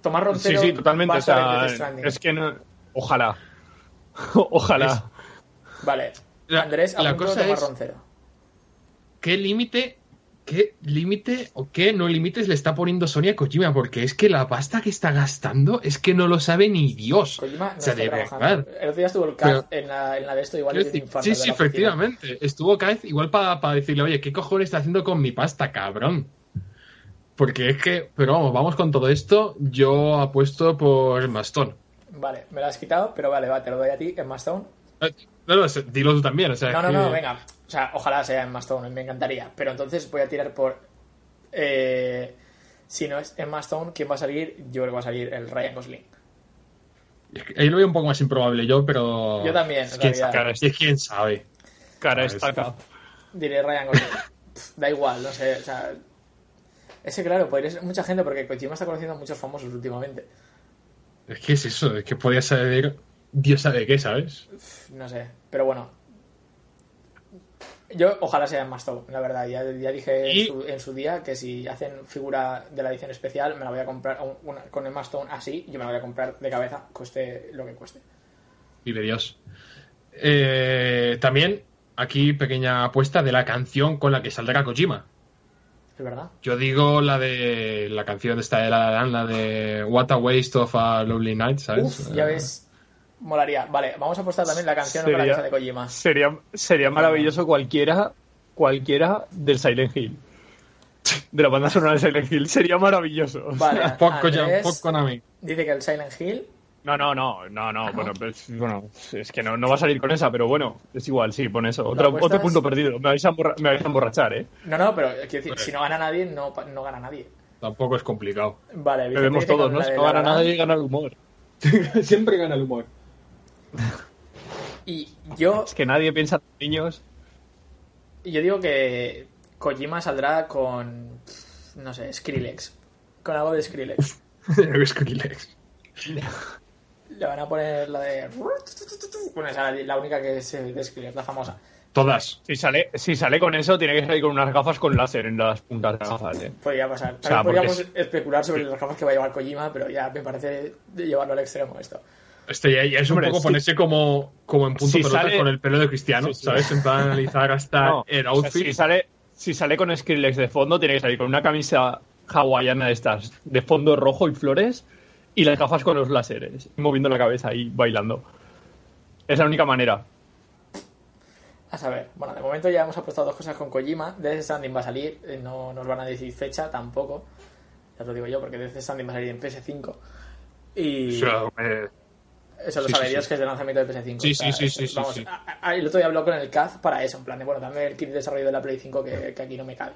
Tomás Sí, Roncero sí, totalmente. va a O sea, Death Stranding. es que no... Ojalá. Ojalá. Vale, La- Andrés, la apunto cosa es- Roncero. ¿Qué límite, qué límite o qué no límites le está poniendo Sony a Kojima? Porque es que la pasta que está gastando es que no lo sabe ni Dios. Kojima no o sea, de verdad. El otro día estuvo el Pero- en, la, en la de esto, igual decir, infarto sí, sí, la efectivamente. Estuvo vez igual para decirle, oye, ¿qué cojones está haciendo con mi pasta, cabrón? Porque es que, pero vamos, vamos con todo esto. Yo apuesto por el Mastón. Vale, me lo has quitado, pero vale, va, te lo doy a ti, en Stone. No, no, dilo tú también. O sea, No, no, que- no, venga. O sea, ojalá sea en Stone, me encantaría. Pero entonces voy a tirar por. eh, si no es en Stone, ¿quién va a salir? Yo creo que va a salir el Ryan Gosling. es que Ahí lo veo un poco más improbable yo, pero. Yo también, Es realidad. sabe, es quién sabe. Cara Pues- estaca. Diré Ryan Gosling. Pff, da igual, no sé. O sea, ese, claro, podría ser mucha gente porque Kojima está conociendo a muchos famosos últimamente. Es que es eso, es que podía saber. Dios sabe qué, ¿sabes? No sé, pero bueno. Yo ojalá sea en Stone, la verdad. Ya, ya dije Y- en, su, en su día que si hacen figura de la edición especial, me la voy a comprar un- una- con el Stone así. Yo me la voy a comprar de cabeza, cueste lo que cueste. Vive Dios. Eh, también, aquí, pequeña apuesta de la canción con la que saldrá Kojima. ¿Es verdad? Yo digo la de la canción de esta de la, la de What a Waste of a Lovely Night, ¿sabes? Uf, ya Eh, ves. Molaría. Vale, vamos a apostar también la canción con la que Sería- sale Kojima. Sería, sería maravilloso cualquiera, cualquiera del Silent Hill. De la banda sonora de Silent Hill. Sería maravilloso. Vale, Andrés dice que el Silent Hill. No, no, no, no, no. Bueno, pues, bueno, es que no, no va a salir con esa, pero bueno, es igual, sí, pon eso. Otro, apuestas? otro punto perdido. Me vais, a emborra- me vais a emborrachar, ¿eh? No, no, pero quiero decir, si no gana nadie, no, no gana nadie. Tampoco es complicado. Vale, Vicente Bebemos todos, ¿no? Si no gana nadie, gana el humor. Siempre gana el humor. Y yo, Es que nadie piensa en los niños. yo digo que Kojima saldrá con. No sé, Skrillex. Con algo de Skrillex. Skrillex. Le van a poner la de. Bueno, esa es la única que es de Skrillex, la famosa. Todas. Si sale, si sale con eso, tiene que salir con unas gafas con láser en las puntas de las gafas, ¿eh? Podría pasar. También sea, porque podríamos es- especular sobre las gafas que va a llevar Kojima, pero ya me parece de llevarlo al extremo esto. Este ya, ya es Hombre, un poco sí. ponerse como, como en punto Si pelota sale- con el pelo de Cristiano, Sí, sí. ¿sabes? En plan analizar hasta No, el o sea, outfit. si, sale, si sale con Skrillex de fondo, tiene que salir con una camisa hawaiana de estas, de fondo rojo y flores, y las gafas con los láseres, moviendo la cabeza y bailando. Es la única manera. A saber, bueno, de momento ya hemos apostado dos cosas con Kojima. Death Stranding va a salir, eh, no nos van a decir fecha tampoco. Ya os lo digo yo, porque Death Stranding va a salir en PS5. Y eh, eso lo sí, sabe sí, Dios sí. que es del lanzamiento de PS5. Sí, O sea, sí, sí, eso- sí, sí, vamos, a- a- el otro día habló con el CAZ para eso, en plan de, bueno, dame el kit de desarrollo de la Play 5 que, que aquí no me cabe.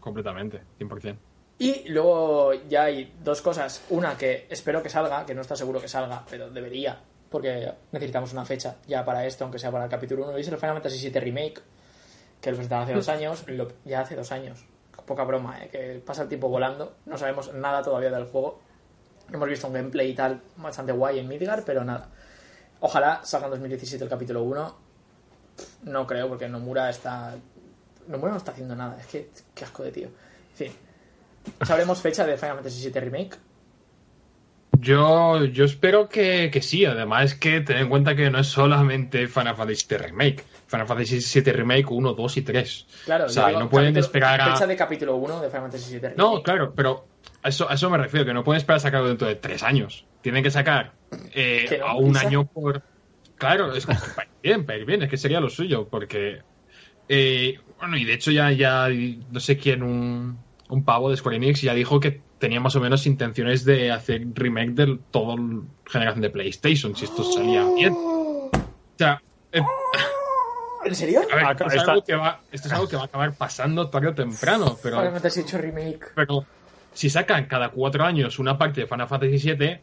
completamente, 100%. Y luego ya hay dos cosas. Una que espero que salga, que no está seguro que salga, pero debería, porque necesitamos una fecha ya para esto, aunque sea para el capítulo 1. Y es el Final Fantasy VII Remake, que lo presentaron hace dos años, lo- ya hace dos años. Poca broma, ¿eh? que pasa el tiempo volando. No sabemos nada todavía del juego. Hemos visto un gameplay y tal bastante guay en Midgar, pero nada. Ojalá salga en 2017 el capítulo 1. No creo, porque Nomura está. Nomura no está haciendo nada. Es que, qué asco de tío. En fin. ¿Sabremos fecha de Final Fantasy VII Remake? Yo, yo espero que, que sí, además que ten en cuenta que no es solamente Final Fantasy VII Remake, Final Fantasy VII Remake 1, 2 y 3. Claro, o sea, digo, no pueden capítulo- esperar a... Fecha de capítulo 1 de Final Fantasy VII Remake. No, claro, pero a eso, a eso me refiero, que no pueden esperar a sacarlo dentro de tres años. Tienen que sacar eh, no, a un año por... Claro, es que para ir bien, para ir bien, es que sería lo suyo, porque... eh, bueno, y de hecho ya, ya no sé quién, un, un pavo de Square Enix ya dijo que tenía más o menos intenciones de hacer remake de toda la generación de PlayStation, si esto salía bien. O sea, eh, ¿En serio? a ver, Acá esto es, algo que va, esto es algo que va a acabar pasando tarde o temprano, pero... Final Fantasy VIII Remake. Pero si sacan cada cuatro años una parte de Final Fantasy VII,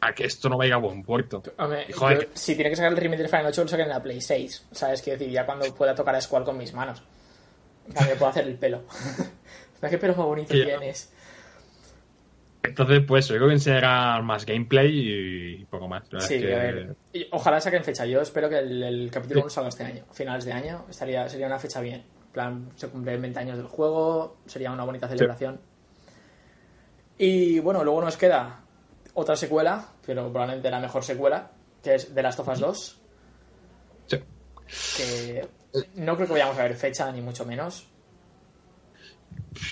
a que esto no vaya a buen puerto. Hombre, Joder, yo- si tiene que sacar el remake del Final 8, lo saquen en la Play 6. ¿Sabes qué decir? Ya cuando pueda tocar a Squall con mis manos. Cambio, puedo hacer el pelo. Qué pelo más bonito tienes. Entonces, pues, yo creo que enseñará más gameplay y poco más. Sí, es que- a ver. Y ojalá saquen fecha. Yo espero que el, el capítulo 1 salga este año. Finales de año estaría, sería una fecha bien. En plan, se cumplen 20 años del juego. Sería una bonita celebración. Y bueno, luego nos queda otra secuela, pero probablemente la mejor secuela, que es The Last of Us 2. Sí. Que no creo que vayamos a ver fecha, ni mucho menos.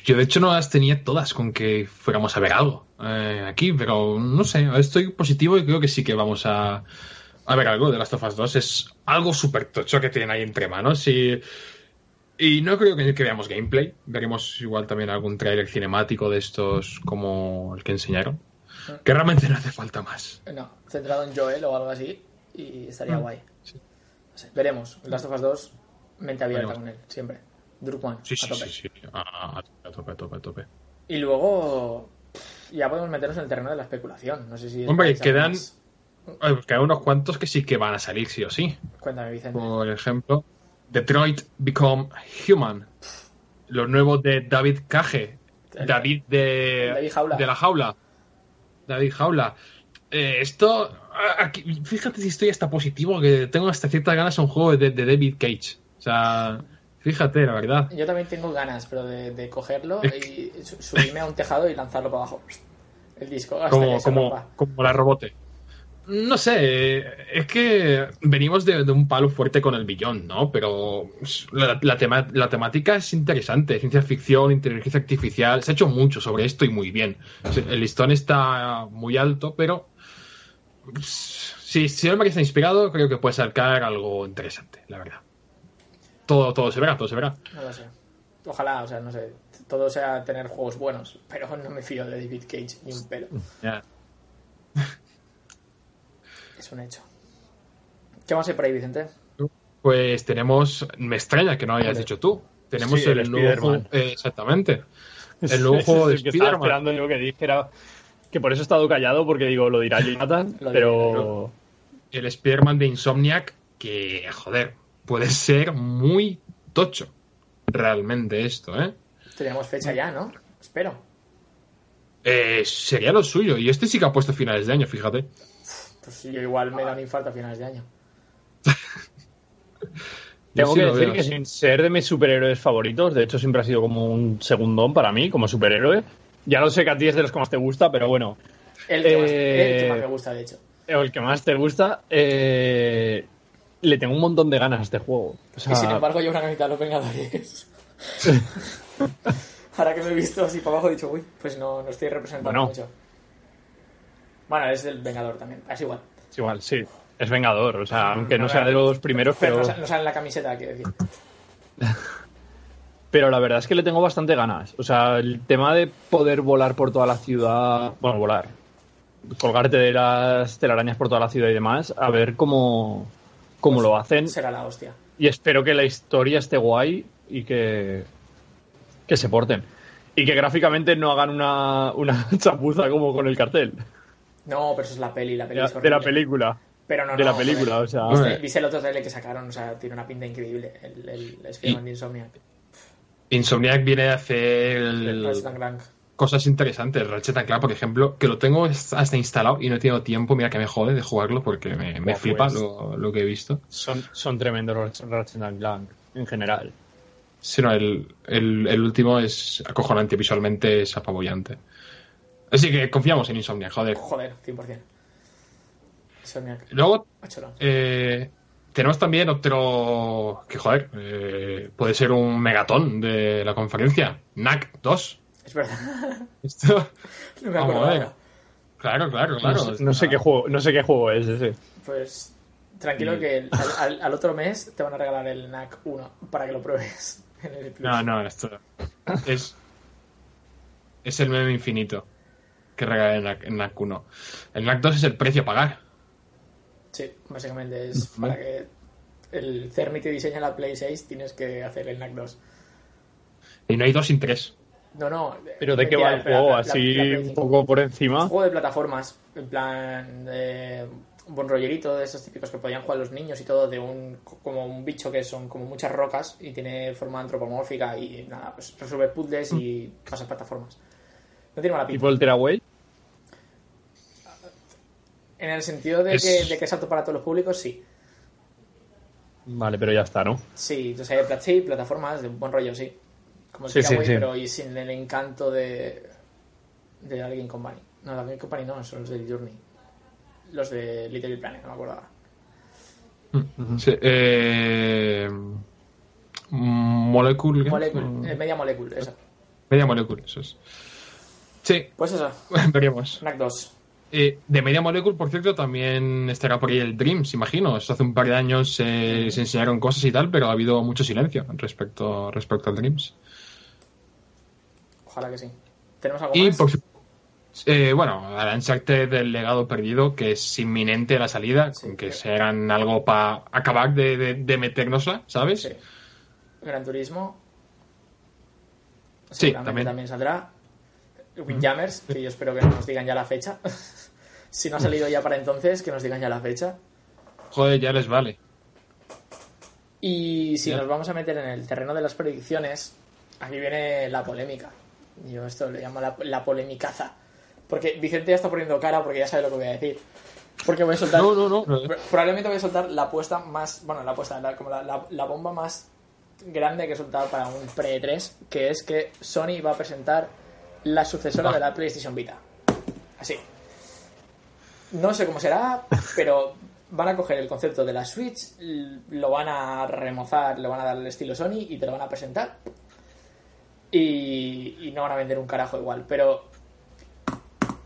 Yo, de hecho, no las tenía todas con que fuéramos a ver algo eh, aquí, pero no sé, estoy positivo y creo que sí que vamos a, a ver algo de Last of Us 2. Es algo súper tocho que tienen ahí entre manos y, y no creo que, que veamos gameplay. Veremos igual también algún trailer cinemático de estos como el que enseñaron. Que realmente no hace falta más. No, centrado en Joel o algo así. Y estaría Mm, guay. sí. No sé, veremos. Last of Us 2, mente abierta Veremos. con él, siempre. Drukman, Sí, a sí, tope. sí, sí. A, a- a tope, a tope, a tope. Y luego pff, ya podemos meternos en el terreno de la especulación. No sé si... Hombre, quedan- pues quedan unos cuantos que sí que van a salir, sí o sí. Cuéntame, Vicente. Por ejemplo, Detroit Become Human. Lo nuevo de David Cage. El- David de, David Jaula. de la jaula. David Jaula. Eh, esto. aquí- fíjate si estoy hasta positivo, que tengo hasta ciertas ganas a un juego de, de David Cage. O sea, fíjate, la verdad. Yo también tengo ganas, pero de, de cogerlo y su- subirme a un tejado y lanzarlo para abajo. El disco. Hasta Como, que se como, rompa. como la robote. No sé, es que venimos de, de un palo fuerte con el billón, ¿no? Pero la, la tema- la temática es interesante. Ciencia ficción, inteligencia artificial. Se ha hecho mucho sobre esto y muy bien. El listón está muy alto, pero si, si el que está inspirado, creo que puede sacar algo interesante, la verdad. Todo, todo se verá, todo se verá. No lo sé. Ojalá, o sea, no sé. Todo sea tener juegos buenos, pero no me fío de David Cage ni un pelo. Ya. Es un hecho. ¿Qué más hay por ahí, Vicente? Pues tenemos, me extraña que no hayas dicho tú. Tenemos Sí, el, el nuevo Spider-Man. juego- eh, exactamente. El nuevo juego de que estaba Spider-Man. esperando yo que dijera que por eso he estado callado, porque digo, lo dirá Jonathan, pero... El Spider-Man de Insomniac, que, joder, puede ser muy tocho. Realmente esto, ¿eh? Tenemos fecha ya, ¿no? Espero. Eh, Sería lo suyo. Y este sí que ha puesto finales de año, fíjate. Pues yo igual me da un infarto a finales de año. Tengo sí que lo decir veo, que sin ser de mis superhéroes favoritos, de hecho siempre ha sido como un segundón para mí, como superhéroe. Ya no sé que a ti es de los que más te gusta, pero bueno, El que, más, Eh, el que más me gusta, de hecho. el que más te gusta, eh, le tengo un montón de ganas a este juego. O sea, Y sin embargo, llevo una camiseta de los Vengadores. Ahora que me he visto así para abajo, he dicho, uy, pues no, no estoy representando Bueno. mucho. Bueno, es del Vengador también, es igual. es igual, sí. Es Vengador, o sea, aunque no No, sea de los primeros, Pero no sale en la camiseta, quiero decir. pero la verdad es que le tengo bastante ganas. O sea, el tema de poder volar por toda la ciudad, bueno, volar, colgarte de las telarañas por toda la ciudad y demás, a ver cómo, cómo lo hacen. Será la hostia. Y espero que la historia esté guay y que, que se porten. Y que gráficamente no hagan una, una chapuza como con el cartel No, pero eso es la peli, la de peli es de la película. Pero no, de no, la película, o sea. ¿Viste, viste el otro trailer que sacaron? O sea, tiene una pinta increíble. El, el, el Spider-Man de Insomniac. Insomniac viene a hacer el- Clank. Cosas interesantes. Ratchet and Clank, por ejemplo, que lo tengo hasta instalado y no he tenido tiempo. Mira que me jode de jugarlo porque me, me flipa pues. lo, lo que he visto. Son, son tremendos los Ratchet and Clank en general. Sí, no, el, el, el último es acojonante, visualmente es apabullante. Así que confiamos en Insomniac, joder. Joder, 100%. Insomniac. Luego eh, tenemos también otro que, joder, eh, puede ser un megatón de la conferencia. NAC 2. Es verdad. Esto, no me Vamos acuerdo a ver. ahora. claro, claro, claro. no, sé, no sé qué juego, no sé qué juego es ese. Pues tranquilo que el- al, al- al otro mes te van a regalar el NAC 1 para que lo pruebes en el Plus. No, no, esto es. Es el meme infinito que regala el NAC, el NAC 1. El NAC 2 es el precio a pagar. Sí, básicamente es para que el Cerny te diseñe la Play 6 tienes que hacer el NAC 2. Y no hay dos sin tres. No, no. Pero de qué va el juego, así un 5. poco por Un encima. juego de plataformas, en plan de un buen rollerito de esos típicos que podían jugar los niños y todo, de un como un bicho que son como muchas rocas y tiene forma antropomórfica y nada, pues resuelve puzzles y pasa plataformas. No tiene mala pinta. Tipo el Teraway. En el sentido de, Es- que, de que es apto para todos los públicos, sí. Vale, pero ya está, ¿no? Sí, o sea, plat- sí, plataformas de buen rollo, sí. Como el Sí, sí, sí. pero y sin el encanto de, de Alguien Company. No, Alguien Company no, son los de Journey. Los de Little Big Planet, no me acuerdo ahora. Sí, eh, Molecule. Molecule, Mm, eh, Media Molecule, eso. Media Molecule, eso es. Sí, Pues eso, veremos. NAC 2. Eh, de Media Molecule, por cierto, también estará por ahí el Dreams, imagino. Esto hace un par de años eh, se enseñaron cosas y tal, pero ha habido mucho silencio respecto, respecto al Dreams. Ojalá que sí. ¿Tenemos algo Y más? por su- eh, bueno, al Uncharted del legado perdido, que es inminente la salida, Sí, con que serán algo para acabar de, de, de metérnosla, ¿sabes? Sí. Gran Turismo. Sí, también. también saldrá. Windjammers, que yo espero que nos digan ya la fecha. si no ha salido ya para entonces, que nos digan ya la fecha. Joder, ya les vale. Y si Ya. nos vamos a meter en el terreno de las predicciones, aquí viene la polémica. Yo esto le llamo la, la polemicaza. Porque Vicente ya está poniendo cara porque ya sabe lo que voy a decir. Porque voy a soltar. No, no, no. Pr- Probablemente voy a soltar la apuesta más. Bueno, la apuesta, la- como la, la- la bomba más grande que he soltado para un pre-3, que es que Sony va a presentar la sucesora Ah. de la PlayStation Vita. Así. No sé cómo será, pero van a coger el concepto de la Switch, lo van a remozar, le van a dar el estilo Sony y te lo van a presentar. Y, y no van a vender un carajo igual, pero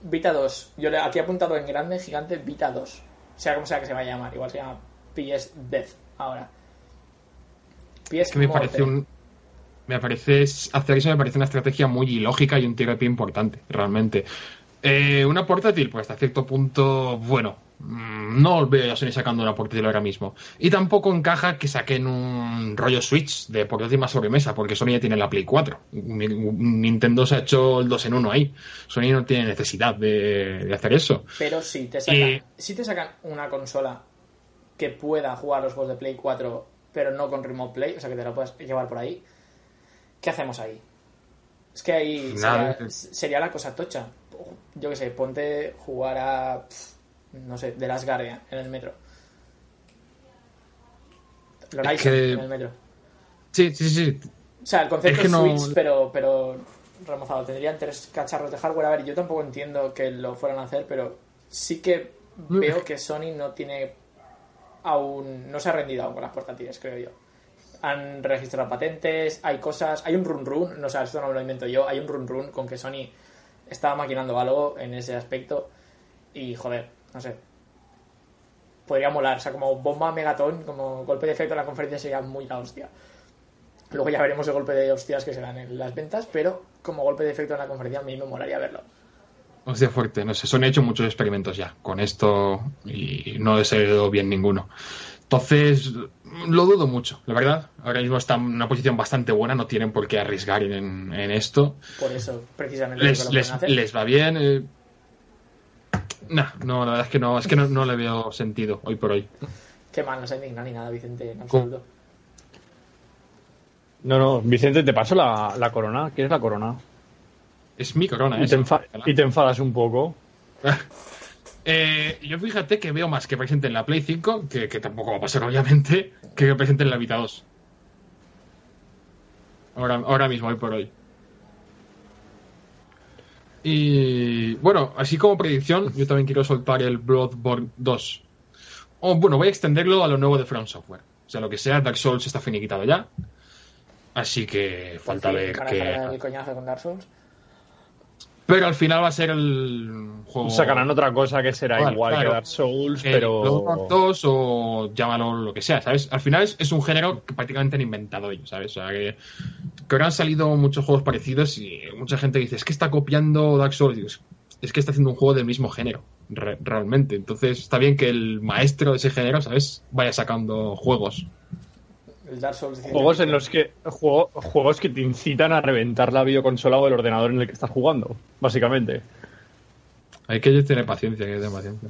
Vita 2, yo le, aquí he apuntado en grande, gigante, Vita 2. Sea como sea que se va a llamar, igual se llama PS Death ahora. PS que me parece un. Me parece. Hacer eso me parece una estrategia muy ilógica y un tiro de pie importante, realmente. Eh, una portátil, pues hasta cierto punto, bueno. mm, No veo a Sony sacando una portátil ahora mismo. Y tampoco encaja que saquen un rollo Switch de portátil más sobremesa, porque Sony ya tiene la Play 4. Ni- Nintendo se ha hecho el 2 en 1 ahí. Sony no tiene necesidad de, de hacer eso. Pero si te sacan, Y- si te sacan una consola que pueda jugar los juegos de Play 4, pero no con Remote Play, o sea que te la puedas llevar por ahí, ¿qué hacemos ahí? Es que ahí sería, sería la cosa tocha. Yo que sé, ponte jugar a. No sé, The Last Guardian en el metro. Horizon que- en el metro. Sí, sí, sí. O sea, el concepto Es que es no- Switch, pero, pero remozado. Tendrían tres cacharros de hardware. A ver, yo tampoco entiendo que lo fueran a hacer, pero sí que veo que Sony no tiene aún. No se ha rendido aún con las portátiles, creo yo. Han registrado patentes, hay cosas. Hay un run run, no sé, esto no me lo invento yo. Hay un run run con que Sony estaba maquinando algo en ese aspecto. Y joder, no sé. Podría molar, o sea, como bomba megatón, como golpe de efecto en la conferencia sería muy la hostia. Luego ya veremos el golpe de hostias que se dan en las ventas, pero como golpe de efecto en la conferencia a mí me molaría verlo. Hostia fuerte, no sé, Sony ha hecho muchos experimentos ya con esto y no he salido bien ninguno. Entonces, Lo dudo mucho, la verdad. Ahora mismo está en una posición bastante buena, no tienen por qué arriesgar en, en esto. Por eso, precisamente. Les, lo que lo les, pueden hacer. les va bien. eh. Nah, no, la verdad es que no, es que no, no le veo sentido hoy por hoy. Qué mal, no se indigna ni nada, Vicente, en absoluto. No, no, Vicente, te paso la, la corona. ¿Quieres la corona? Es mi corona, Y ¿eh? te, enfa- y te enfadas un poco. Eh, yo fíjate que veo más que presente en la Play 5, que, que tampoco va a pasar obviamente, que que presente en la Vita 2. Ahora, ahora mismo, hoy por hoy. Y bueno, así como predicción, yo también quiero soltar el Bloodborne 2. O bueno, voy a extenderlo a lo nuevo de From Software. O sea, lo que sea, Dark Souls está finiquitado ya. Así que falta fin, ver el coñazo con Dark Souls. Pero al final va a ser el juego. Sacarán otra cosa que será Claro, igual claro. que Dark Souls, Eh, pero. Bloodborne 2 o llámalo lo que sea, ¿sabes? Al final es, es un género que prácticamente han inventado ellos, ¿sabes? O sea, que, que ahora han salido muchos juegos parecidos y mucha gente dice, es que está copiando Dark Souls. Digo, es que está haciendo un juego del mismo género, re- realmente. Entonces está bien que el maestro de ese género, ¿sabes? Vaya sacando juegos. El Dark Souls. de Juegos en los que juego- juegos que te incitan a reventar la videoconsola o el ordenador en el que estás jugando, básicamente. Hay que tener paciencia, hay que tener paciencia.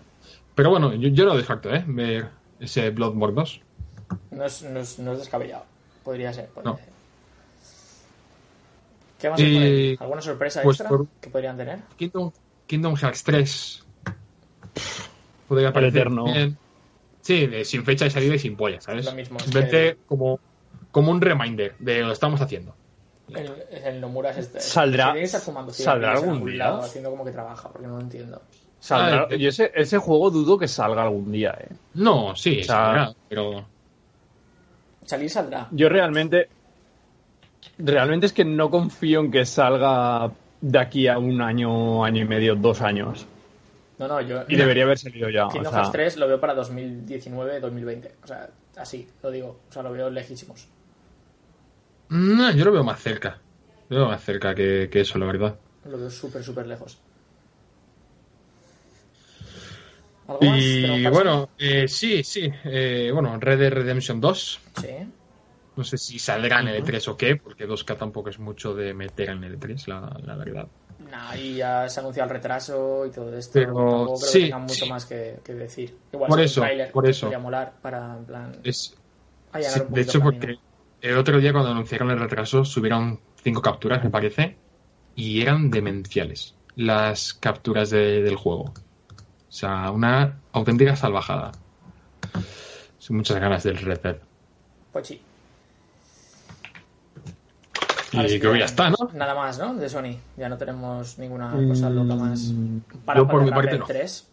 Pero bueno, yo, yo no descarto, ¿eh? Ver ese Bloodborne 2. ficción. No es, no, es, no es descabellado. Podría ser. podría No. ser. ¿Qué más? Y- ¿Alguna sorpresa pues extra por- que podrían tener? Kingdom, Kingdom Hearts 3. Podría El parecer eterno. bien. Sí, de- sin fecha de salida y sin polla, ¿sabes? Lo mismo, es Simplemente que- como, como un reminder de lo estamos haciendo. El, el Nomura es este. Saldrá- que fumando ¿saldrá algún día? lado, haciendo como que trabaja, porque no lo entiendo. Saldrá- Ah, yo ese, ese juego dudo que salga algún día, eh. No, sí, O sea- saldrá, pero Salir saldrá. Yo realmente. Realmente es que no confío en que salga de aquí a un año, año y medio, dos años. No, no, yo. Y debería haber salido ya. o Kingdom sea, Hearts 3 lo veo para 2019-2020. O sea, así, lo digo. O sea, lo veo lejísimos. no, yo lo veo más cerca. Lo veo más cerca que, que eso, la verdad. Lo veo súper, súper lejos. ¿Algo más? Y ¿Tenemos para bueno, eh, sí, sí. eh, bueno, Red Dead Redemption 2. Sí. No sé si saldrá en L3 o qué, porque 2K tampoco es mucho de meter en L3, la, la verdad. Nah, y ya se ha anunciado el retraso y todo esto. Pero, Tampoco creo sí, que tengan mucho sí. más que, que decir. Igual Por eso, un por eso. podría molar para, en plan, Es, allanar Sí, un de hecho, porque el otro día cuando anunciaron el retraso subieron cinco capturas, me parece, y eran demenciales las capturas de- del juego. O sea, una auténtica salvajada. Sin muchas ganas del Red Dead. Pues sí. Ahora Y sí creo que ya está, ¿no? Nada más, ¿no? De Sony. Ya no tenemos ninguna cosa loca más. Mm, Para yo por mi para parte Red no. 3.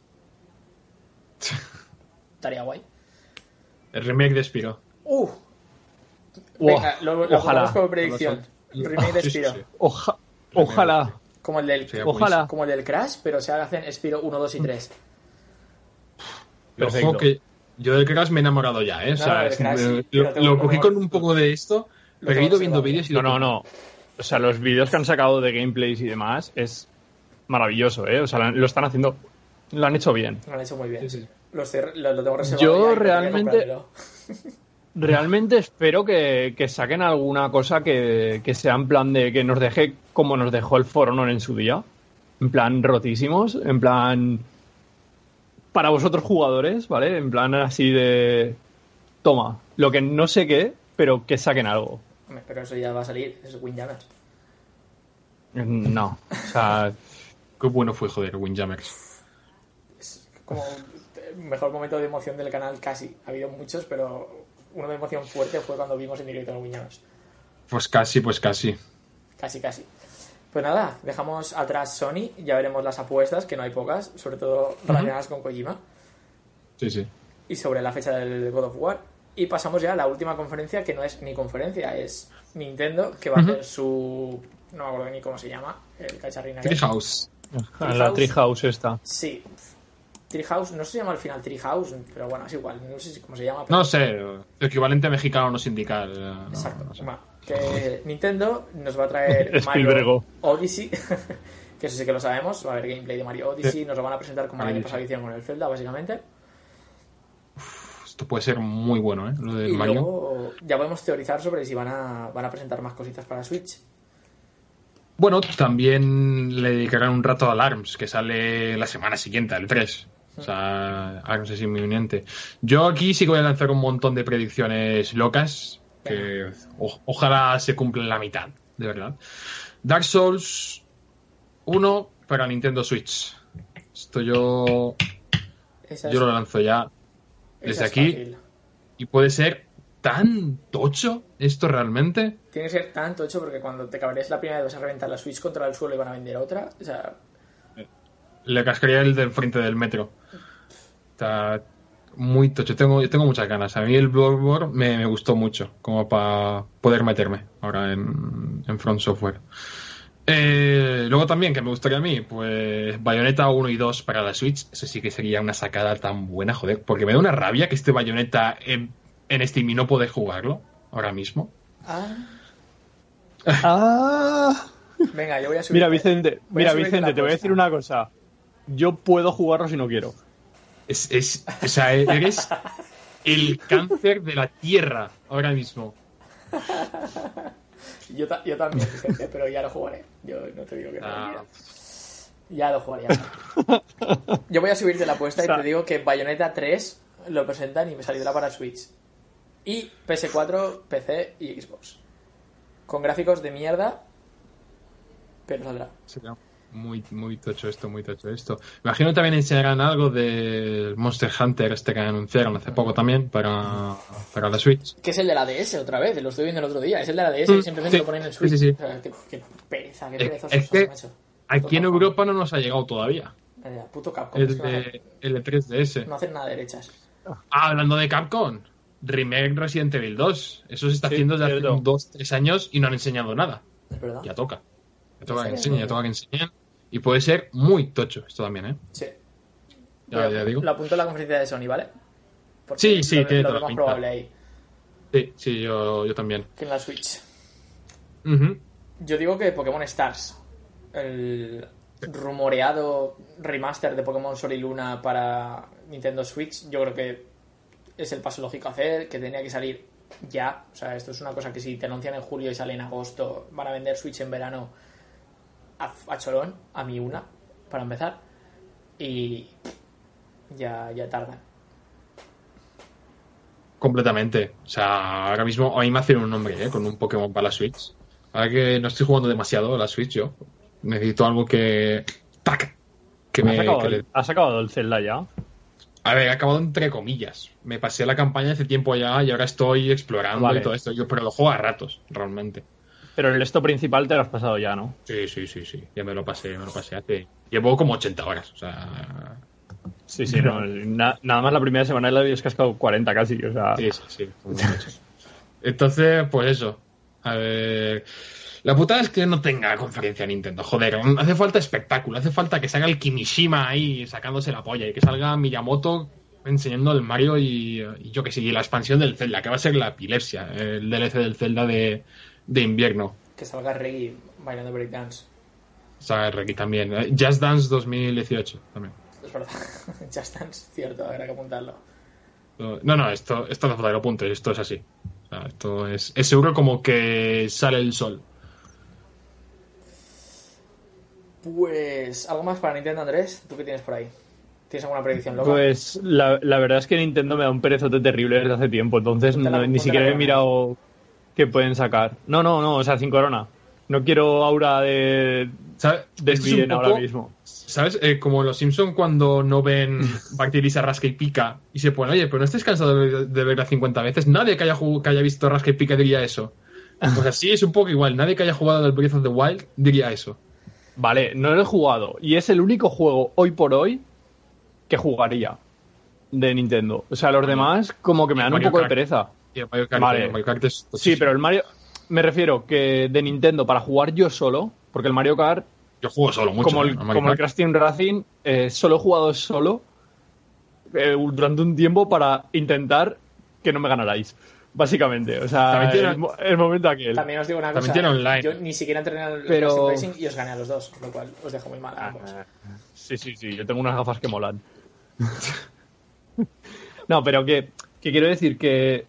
Estaría guay. El remake de Spiro. Uh, venga, lo, lo ojalá. como predicción. Remake de Sí, sí, Spiro. sí. Oja- ojalá. Como el del Sí, Ojalá. como el del Crash, pero se hacen Spiro 1, 2 y 3. Perfecto. Ojo que yo del Crash me he enamorado ya, ¿eh? O No, sea, del es- Crash sí, me- lo, lo cogí con un poco de esto, pero he ido viendo vídeos y No, no, no. O sea, los vídeos que han sacado de gameplays y demás es maravilloso, ¿eh? O sea, lo están haciendo. Lo han hecho bien. Lo han hecho muy bien. Sí, sí. Lo, estoy- lo- lo tengo reservado. Yo realmente-. Realmente espero que, que saquen alguna cosa que, que sea en plan de que nos deje como nos dejó el For Honor en su día. En plan rotísimos, en plan para vosotros jugadores, ¿vale? En plan así de toma, lo que no sé qué, pero que saquen algo. Pero eso ya va a salir. Es Windjammers. No, o sea, Qué bueno fue, joder, Windjammers. Es como el mejor momento de emoción del canal casi. Ha habido muchos, pero uno de emoción fuerte fue cuando vimos en directo el Windjammers. Pues casi, pues casi. Casi, casi. Pues nada, dejamos atrás Sony, ya veremos las apuestas, que no hay pocas, sobre todo relacionadas con Kojima, Sí, sí. y sobre la fecha del God of War. Y pasamos ya a la última conferencia, que no es ni conferencia, es Nintendo, que va a hacer su... no me acuerdo ni cómo se llama, el cacharrín aquel. Treehouse. la Treehouse esta. Sí. Treehouse, no se llama al final Treehouse, pero bueno, es igual, no sé si cómo se llama. pero- No sé, el equivalente mexicano no sindical. eh, no, Exacto. no sé. Bueno, que Nintendo nos va a traer. Mario Odyssey, que eso sí que lo sabemos, va a haber gameplay de Mario Odyssey, nos lo van a presentar como el año pasado hicieron con el Zelda, básicamente. Esto puede ser muy bueno, ¿eh? Lo del Y Mario. luego ya podemos teorizar sobre si van a, van a presentar más cositas para Switch. Bueno, también le dedicarán un rato al ARMS, que sale la semana siguiente, el 3. O sea, ARMS es inminente. Yo aquí sí que voy a lanzar un montón de predicciones locas, que o- ojalá se cumplan la mitad, de verdad. Dark Souls 1 para Nintendo Switch. Esto yo, Esa yo es- lo lanzo ya desde es aquí. fácil. Y puede ser tan tocho esto realmente. Tiene que ser tan tocho porque cuando te cabrees la primera vez vas a reventar la Switch contra el suelo y van a vender otra. O sea, Le cascaría el del frente del metro. Está muy tocho. Tengo, yo tengo muchas ganas. A mí el Bloodborne me, me gustó mucho, como para poder meterme ahora en, en Front Software. Eh, luego también, que me gustaría a mí, pues Bayonetta 1 y 2 para la Switch. Eso sí que sería una sacada tan buena, joder. Porque me da una rabia que este Bayonetta en, en Steam y no poder jugarlo ahora mismo. ah, Ah. venga, yo voy a subir. Mira, Vicente, mira, Vicente, te voy a decir una cosa. Yo puedo jugarlo si no quiero. Es, es, o sea, eres el cáncer de la tierra ahora mismo. Yo, ta- yo también, Vicente, pero ya lo jugaré. Yo no te digo que no. Ah, mira. Ya lo jugaré. Yo voy a subirte la apuesta y te digo que Bayonetta 3 lo presentan y me saldrá para Switch. Y PS4, PC y Xbox. Con gráficos de mierda, pero saldrá. Sería muy, muy tocho esto, muy tocho esto. Me imagino también enseñarán algo del Monster Hunter este que anunciaron hace poco también para, para la Switch. Que es el de la DS otra vez, lo estoy viendo el otro día. Es el de la DS Mm, y simplemente sí, lo ponen en Switch. sí, sí. O sea, qué, qué pereza, qué Es- perezosos es que- macho. Aquí en Europa no nos ha llegado todavía. Puto Capcom. El de, hacen, el de 3DS. no hacen nada derechas. Ah, hablando de Capcom. Remake Resident Evil 2. Eso se está Sí, haciendo desde cierto. hace dos, tres años y no han enseñado nada. Es verdad. Ya toca. Ya toca que enseñen, ya toca que enseñen. Y puede ser muy tocho esto también, ¿eh? Sí. Ya, digo. Lo apunto en la conferencia de Sony, ¿vale? Porque Sí, sí, lo, tiene lo toda la más pinta. probable ahí Sí, sí, yo, yo también. que en la Switch. Yo digo que Pokémon Stars, el rumoreado remaster de Pokémon Sol y Luna para Nintendo Switch, yo creo que es el paso lógico a hacer, que tenía que salir ya. O sea, esto es una cosa que si te anuncian en julio y sale en agosto, van a vender Switch en verano a, a cholón, a mi una, para empezar. Y ya, ya tardan. Completamente. O sea, ahora mismo a mí me hacen un nombre, ¿eh? Con un Pokémon para la Switch. Ahora que no estoy jugando demasiado a la Switch yo. Necesito algo que... ¡Tac! Que ¿Has, me... acabado, que le- has acabado el Zelda ya? A ver, he acabado entre comillas. Me pasé la campaña hace tiempo ya y ahora estoy explorando Vale. y todo esto. Yo, pero lo juego a ratos, realmente. Pero el esto principal te lo has pasado ya, ¿no? Sí, sí, sí, sí. Ya me lo pasé, me lo pasé hace... Llevo como 80 horas, o sea... Sí, sí, no. na- nada más la primera semana le habías cascado 40 casi, o sea... Sí, sí, sí. Entonces, pues eso. A ver. La putada es que no tenga conferencia Nintendo. Joder, hace falta espectáculo. Hace falta que salga el Kimishima ahí sacándose la polla y que salga Miyamoto enseñando el Mario y, y yo que sé, y la expansión del Zelda, que va a ser la epilepsia, el DLC del Zelda de, de invierno. Que salga Reggie bailando breakdance. O sea, Reiki también. Eh, Just Dance 2018 también. Es verdad. Just Dance, cierto, habrá que apuntarlo. No, no, esto, esto no hace falta que lo apuntes, esto es así. O sea, esto es, es seguro como que sale el sol. Pues, ¿algo más para Nintendo, Andrés? ¿Tú qué tienes por ahí? ¿Tienes alguna predicción loca? Pues la, la verdad es que Nintendo me da un perezote terrible desde hace tiempo, entonces la- ni siquiera he mirado qué pueden sacar. No, no, no, o sea, sin corona. No quiero aura de, bien ahora mismo. ¿Sabes? Eh, como los Simpson cuando no ven Bacti Lisa rasca y pica y se ponen, oye, pero no estés cansado de, de verla 50 veces. Nadie que haya, que haya visto rasca y pica diría eso. Pues así es un poco igual. Nadie que haya jugado al Breath of the Wild diría eso. Vale, no lo he jugado. Y es el único juego hoy por hoy que jugaría de Nintendo. O sea, los demás como que me dan un poco de pereza. El Mario Kart, Vale. el Mario Kart es Sí, pero el Mario... Me refiero que de Nintendo para jugar yo solo, porque el Mario Kart, Yo juego solo mucho. como eh, el, Mario como el. Crash Team Racing, eh, solo he jugado solo eh, durante un tiempo para intentar que no me ganarais. Básicamente, o sea, También tiene- el, el momento aquel. También os digo una También cosa. tiene online. Yo ni siquiera entrené al Pero- Racing y os gané a los dos, lo cual os dejo muy mal a ambos. Ah, Sí, sí, sí, yo tengo unas gafas que molan. no, pero que que quiero decir que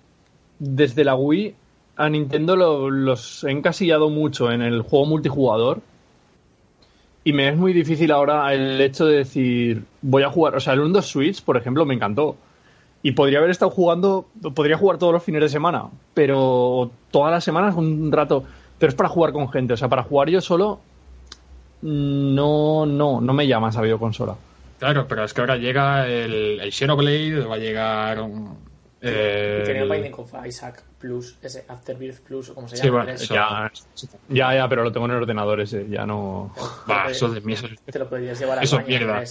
desde la Wii a Nintendo lo- los he encasillado mucho en el juego multijugador y me es muy difícil ahora el hecho de decir voy a jugar, o sea, el 1 Switch, por ejemplo, me encantó y podría haber estado jugando, podría jugar todos los fines de semana, pero todas las semanas un rato, pero es para jugar con gente, o sea, para jugar yo solo no, no, no me llama esa videoconsola. Claro, pero es que ahora llega el, el Xenoblade, va a llegar. Eh, Y el- Binding of Isaac Plus, ese Afterbirth Plus, o como se Sí, llama. bueno, tres. eso- Ya, ya, ya, pero lo tengo en el ordenador ese, ya no. Va, eso de mí, Te lo podrías llevar a eso mierda.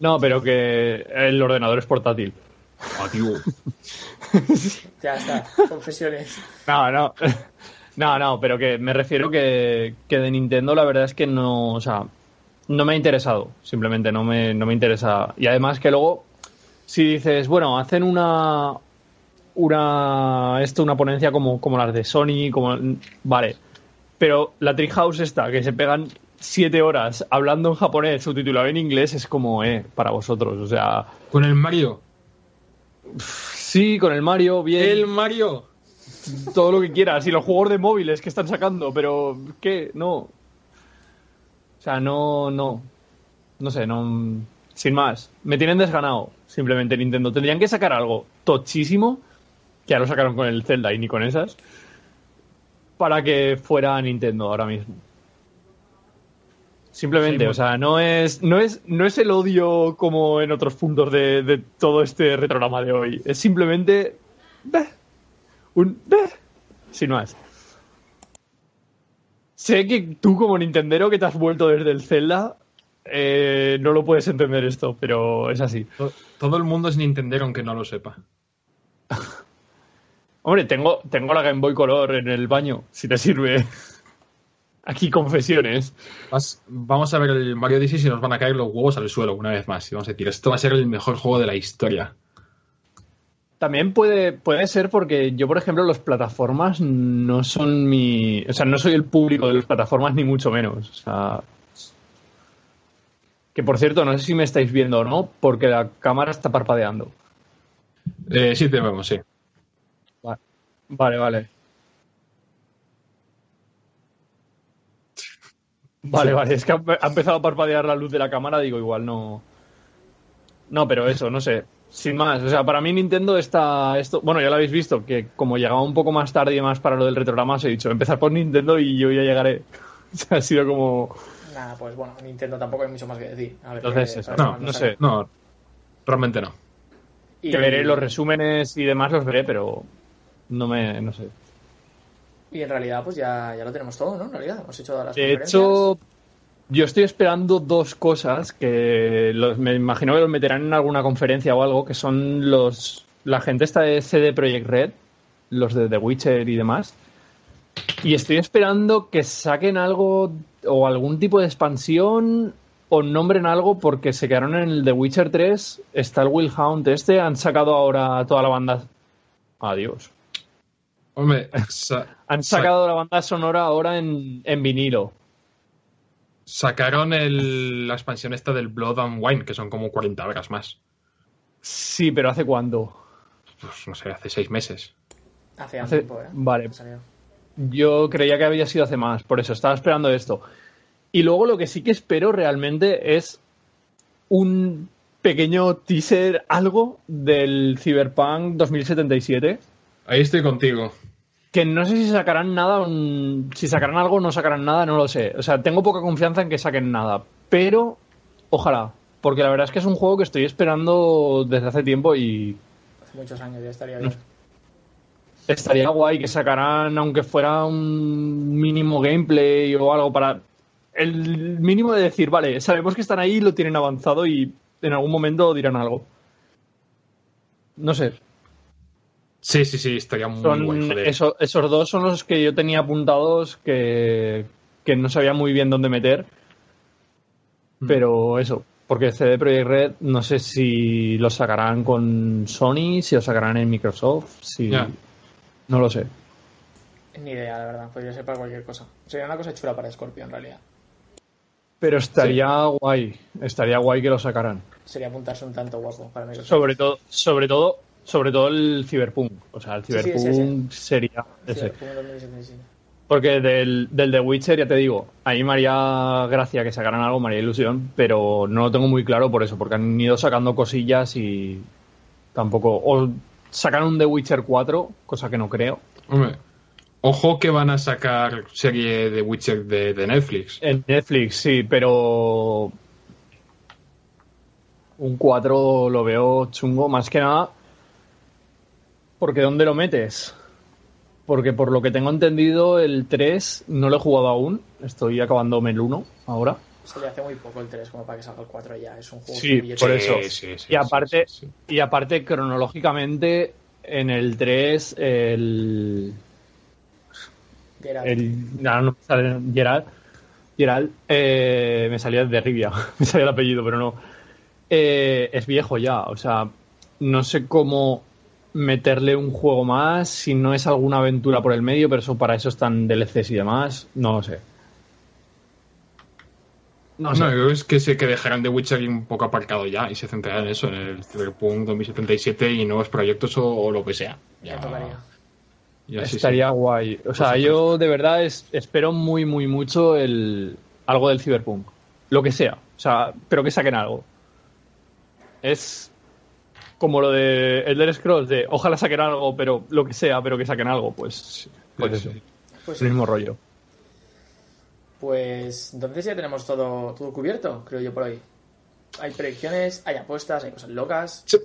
No, pero que el ordenador es portátil. Tío. Ya está, confesiones. No, no. No, no, pero que me refiero que, que de Nintendo la verdad es que no, o sea, no me ha interesado, simplemente no me, no me interesa. Y además que luego, si dices, bueno, hacen una, una, esto, una ponencia como, como las de Sony, como, vale, pero la Treehouse esta, que se pegan siete horas hablando en japonés, subtitulado en inglés, es como, eh, para vosotros, o sea, Con el Mario. sí, con el Mario, bien. El Mario. todo lo que quieras y los juegos de móviles que están sacando, pero ¿qué? No. O sea, no, no. No sé, no. Sin más. Me tienen desganado, simplemente Nintendo. Tendrían que sacar algo tochísimo, que ya lo sacaron con el Zelda y ni con esas, para que fuera Nintendo ahora mismo. Simplemente, Sí, o sea, no es, no es, no es el odio como en otros puntos de, de todo este retrograma de hoy. Es simplemente. "Beh", un "Beh", sin más. Sé que tú como Nintendero que te has vuelto desde el Zelda eh, no lo puedes entender esto, pero es así. To- Todo el mundo es Nintendero aunque no lo sepa. Hombre, tengo, tengo la Game Boy Color en el baño, si te sirve. Aquí confesiones. Vamos a ver el Mario Odyssey y nos van a caer los huevos al suelo una vez más. Y vamos a decir, esto va a ser el mejor juego de la historia. También puede, puede ser porque yo, por ejemplo, las plataformas no son mi. O sea, no soy el público de las plataformas, ni mucho menos. O sea. Que por cierto, no sé si me estáis viendo o no, porque la cámara está parpadeando. Eh, sí, te vemos, sí. Vale, vale. Vale, vale, es que ha empezado a parpadear la luz de la cámara, digo, igual no. No, pero eso, no sé. Sin más, o sea, para mí Nintendo está. Esto, bueno, ya lo habéis visto, que como llegaba un poco más tarde y demás para lo del retrograma, os he dicho, empezar por Nintendo y yo ya llegaré. O sea, ha sido como. Nada, pues bueno, Nintendo tampoco hay mucho más que decir. A ver, Entonces, qué- eso, no, no sé. No, realmente no. Y- Que veré los resúmenes y demás, los veré, pero. No me. No sé. Y en realidad, pues ya, ya lo tenemos todo, ¿no? En realidad, hemos hecho todas las De hecho, yo estoy esperando dos cosas que los- me imagino que los meterán en alguna conferencia o algo, que son los la gente esta de CD Projekt Red, los de The Witcher y demás. Y estoy esperando que saquen algo o algún tipo de expansión o nombren algo porque se quedaron en el The Witcher 3, está el Will Hunt este, han sacado ahora toda la banda. Adiós. Hombre, sa- Han sacado la banda sonora ahora en, en vinilo. sacaron el- la expansión esta del Blood and Wine, que son como 40 horas más. Sí, pero ¿hace cuándo? Pues no sé, hace seis meses. Hace Hace- tiempo, ¿eh? vale. Yo creía que había sido hace más, por eso estaba esperando esto. Y luego lo que sí que espero realmente es un pequeño teaser, algo del Cyberpunk 2077. Ahí estoy contigo. Que no sé si sacarán nada, si sacarán algo o no sacarán nada, no lo sé. O sea, tengo poca confianza en que saquen nada, pero ojalá, porque la verdad es que es un juego que estoy esperando desde hace tiempo y Hace muchos años ya estaría bien. Estaría guay que sacaran, aunque fuera un mínimo gameplay o algo para. El mínimo de decir, vale, sabemos que están ahí, lo tienen avanzado y en algún momento dirán algo. No sé. Sí, sí, sí, estaría muy Son guay, joder. eso- esos dos son los que yo tenía apuntados que, que no sabía muy bien dónde meter. Mm. Pero eso, porque CD Projekt Red no sé si lo sacarán con Sony, si lo sacarán en Microsoft, si. No lo sé. Ni idea, la verdad. Podría ser para cualquier cosa. Sería una cosa chula para Scorpio, en realidad. Pero estaría guay, estaría guay que lo sacaran. Sería apuntarse un tanto guapo para Microsoft. Sobre todo, sobre todo sobre todo el Cyberpunk. O sea, el Sí, sí, Cyberpunk sería ese. Cyberpunk 2077. Porque del, del The Witcher, ya te digo, ahí me haría gracia que sacaran algo, me haría ilusión, pero no lo tengo muy claro por eso, porque han ido sacando cosillas y tampoco. O sacan un The Witcher 4, cosa que no creo. Hombre, ojo que van a sacar serie de Witcher de, de Netflix. En Netflix, sí, pero. Un 4 lo veo chungo, más que nada. Porque ¿dónde lo metes? Porque por lo que tengo entendido, el 3 no lo he jugado aún. Estoy acabándome el 1 ahora. Se le hace muy poco el 3 como para que salga el 4 ya. Es un juego Sí, muy por eso. sí, sí, y aparte, sí, sí. y aparte cronológicamente, en el 3, el. Geralt. el no, no me sale Gerald. Gerald, eh, me salía de Rivia, me salía el apellido, pero no. Eh, es viejo ya, o sea, no sé cómo meterle un juego más si no es alguna aventura por el medio, pero eso para eso están DLCs y demás, no lo sé. No No, sé. yo creo que es que se que dejarán de Witcher un poco aparcado ya y se centrarán en eso, en el Cyberpunk 2077 y nuevos proyectos o, o lo que sea. Ya tocaría. ya sí, sí. Estaría guay. O sea, yo de verdad es- espero muy, muy mucho el algo del Cyberpunk. Lo que sea. O sea, pero que saquen algo. Es como lo de Elder Scrolls, de ojalá saquen algo, pero lo que sea, pero que saquen algo. Pues, pues Sí, eso. sí. Pues, El mismo rollo. Pues entonces ya tenemos todo, todo cubierto, creo yo, por hoy. Hay predicciones, hay apuestas, hay cosas locas. Sí.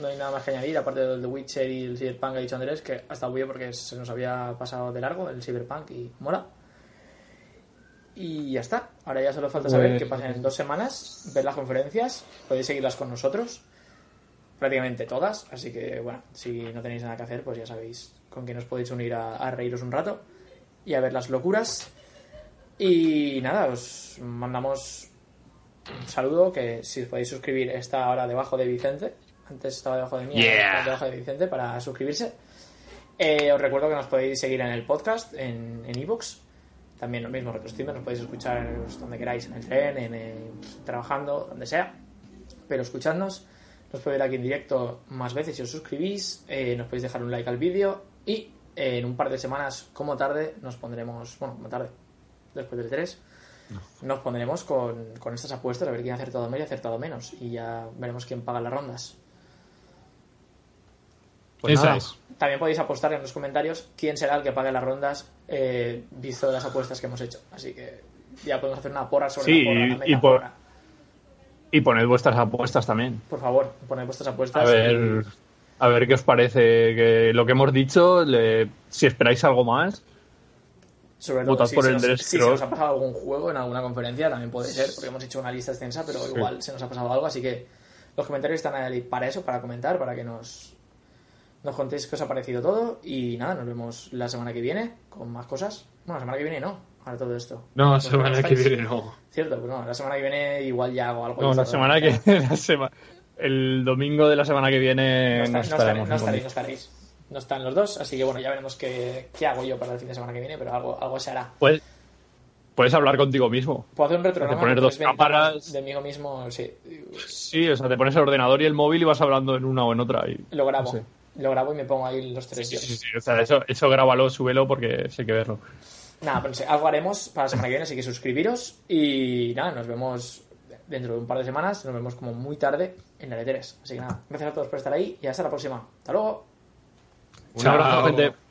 No hay nada más que añadir, aparte del The Witcher y el Cyberpunk ha dicho Andrés, que hasta obvio porque se nos había pasado de largo el Cyberpunk y mola. Y ya está. Ahora ya solo falta saber Pues- que pasen dos semanas, ver las conferencias, podéis seguirlas con nosotros, prácticamente todas, así que bueno, si no tenéis nada que hacer, pues ya sabéis con quién os podéis unir a, a reíros un rato y a ver las locuras. Y nada, os mandamos un saludo que si os podéis suscribir está ahora debajo de Vicente. Antes estaba debajo de mí, ahora Yeah. está debajo de Vicente para suscribirse. Eh, os recuerdo que nos podéis seguir en el podcast, en en iVoox. También lo mismo, retrostreamer, nos podéis escuchar donde queráis, en el tren, en, eh, trabajando, donde sea. Pero escuchadnos, nos podéis ver aquí en directo más veces si os suscribís, eh, nos podéis dejar un like al vídeo y en un par de semanas, como tarde, nos pondremos, bueno, como tarde, después del 3, nos pondremos con, con estas apuestas a ver quién ha acertado más y ha acertado menos. Y ya veremos quién paga las rondas. Pues Esa nada. es. También podéis apostar en los comentarios quién será el que pague las rondas eh, visto las apuestas que hemos hecho. Así que ya podemos hacer una porra sobre Sí, la porra, y- la y mega por- porra. Y poned vuestras apuestas también. Por favor, poned vuestras apuestas. A ver, a ver qué os parece que lo que hemos dicho. le- si esperáis algo más, Sobre todo si, por se el nos, si se nos ha pasado algún juego en alguna conferencia, también puede ser, porque hemos hecho una lista extensa, pero igual se nos ha pasado algo, así que los comentarios están ahí para eso, para comentar, para que nos, nos contéis qué os ha parecido todo. Y nada, nos vemos la semana que viene con más cosas. Bueno, la semana que viene no, ahora todo esto. No, la ¿Vosotros semana que viene no. Cierto, pues no, la semana que viene igual ya hago algo. no, la semana que la sema- el domingo de la semana que viene No, está- no estaremos. estaréis, no estaréis. No están los dos, así que bueno, ya veremos qué, qué hago yo para el fin de semana que viene, pero algo, algo se hará. Puedes, puedes hablar contigo mismo. Puedo hacer un retrograma poner dos cámaras. de mí mismo, sí. Sí, o sea, te pones el ordenador y el móvil y vas hablando en una o en otra. Y, Lo grabo. no sé. Lo grabo y me pongo ahí los tres Sí, sí, sí, o sea, eso, eso grábalo, súbelo porque sé que verlo. Nada, pero no sé, algo haremos para la semana que viene, así que suscribiros y nada, nos vemos dentro de un par de semanas, nos vemos como muy tarde en la E3. Así que nada, gracias a todos por estar ahí y hasta la próxima. Hasta luego. Un abrazo, Chao. gente.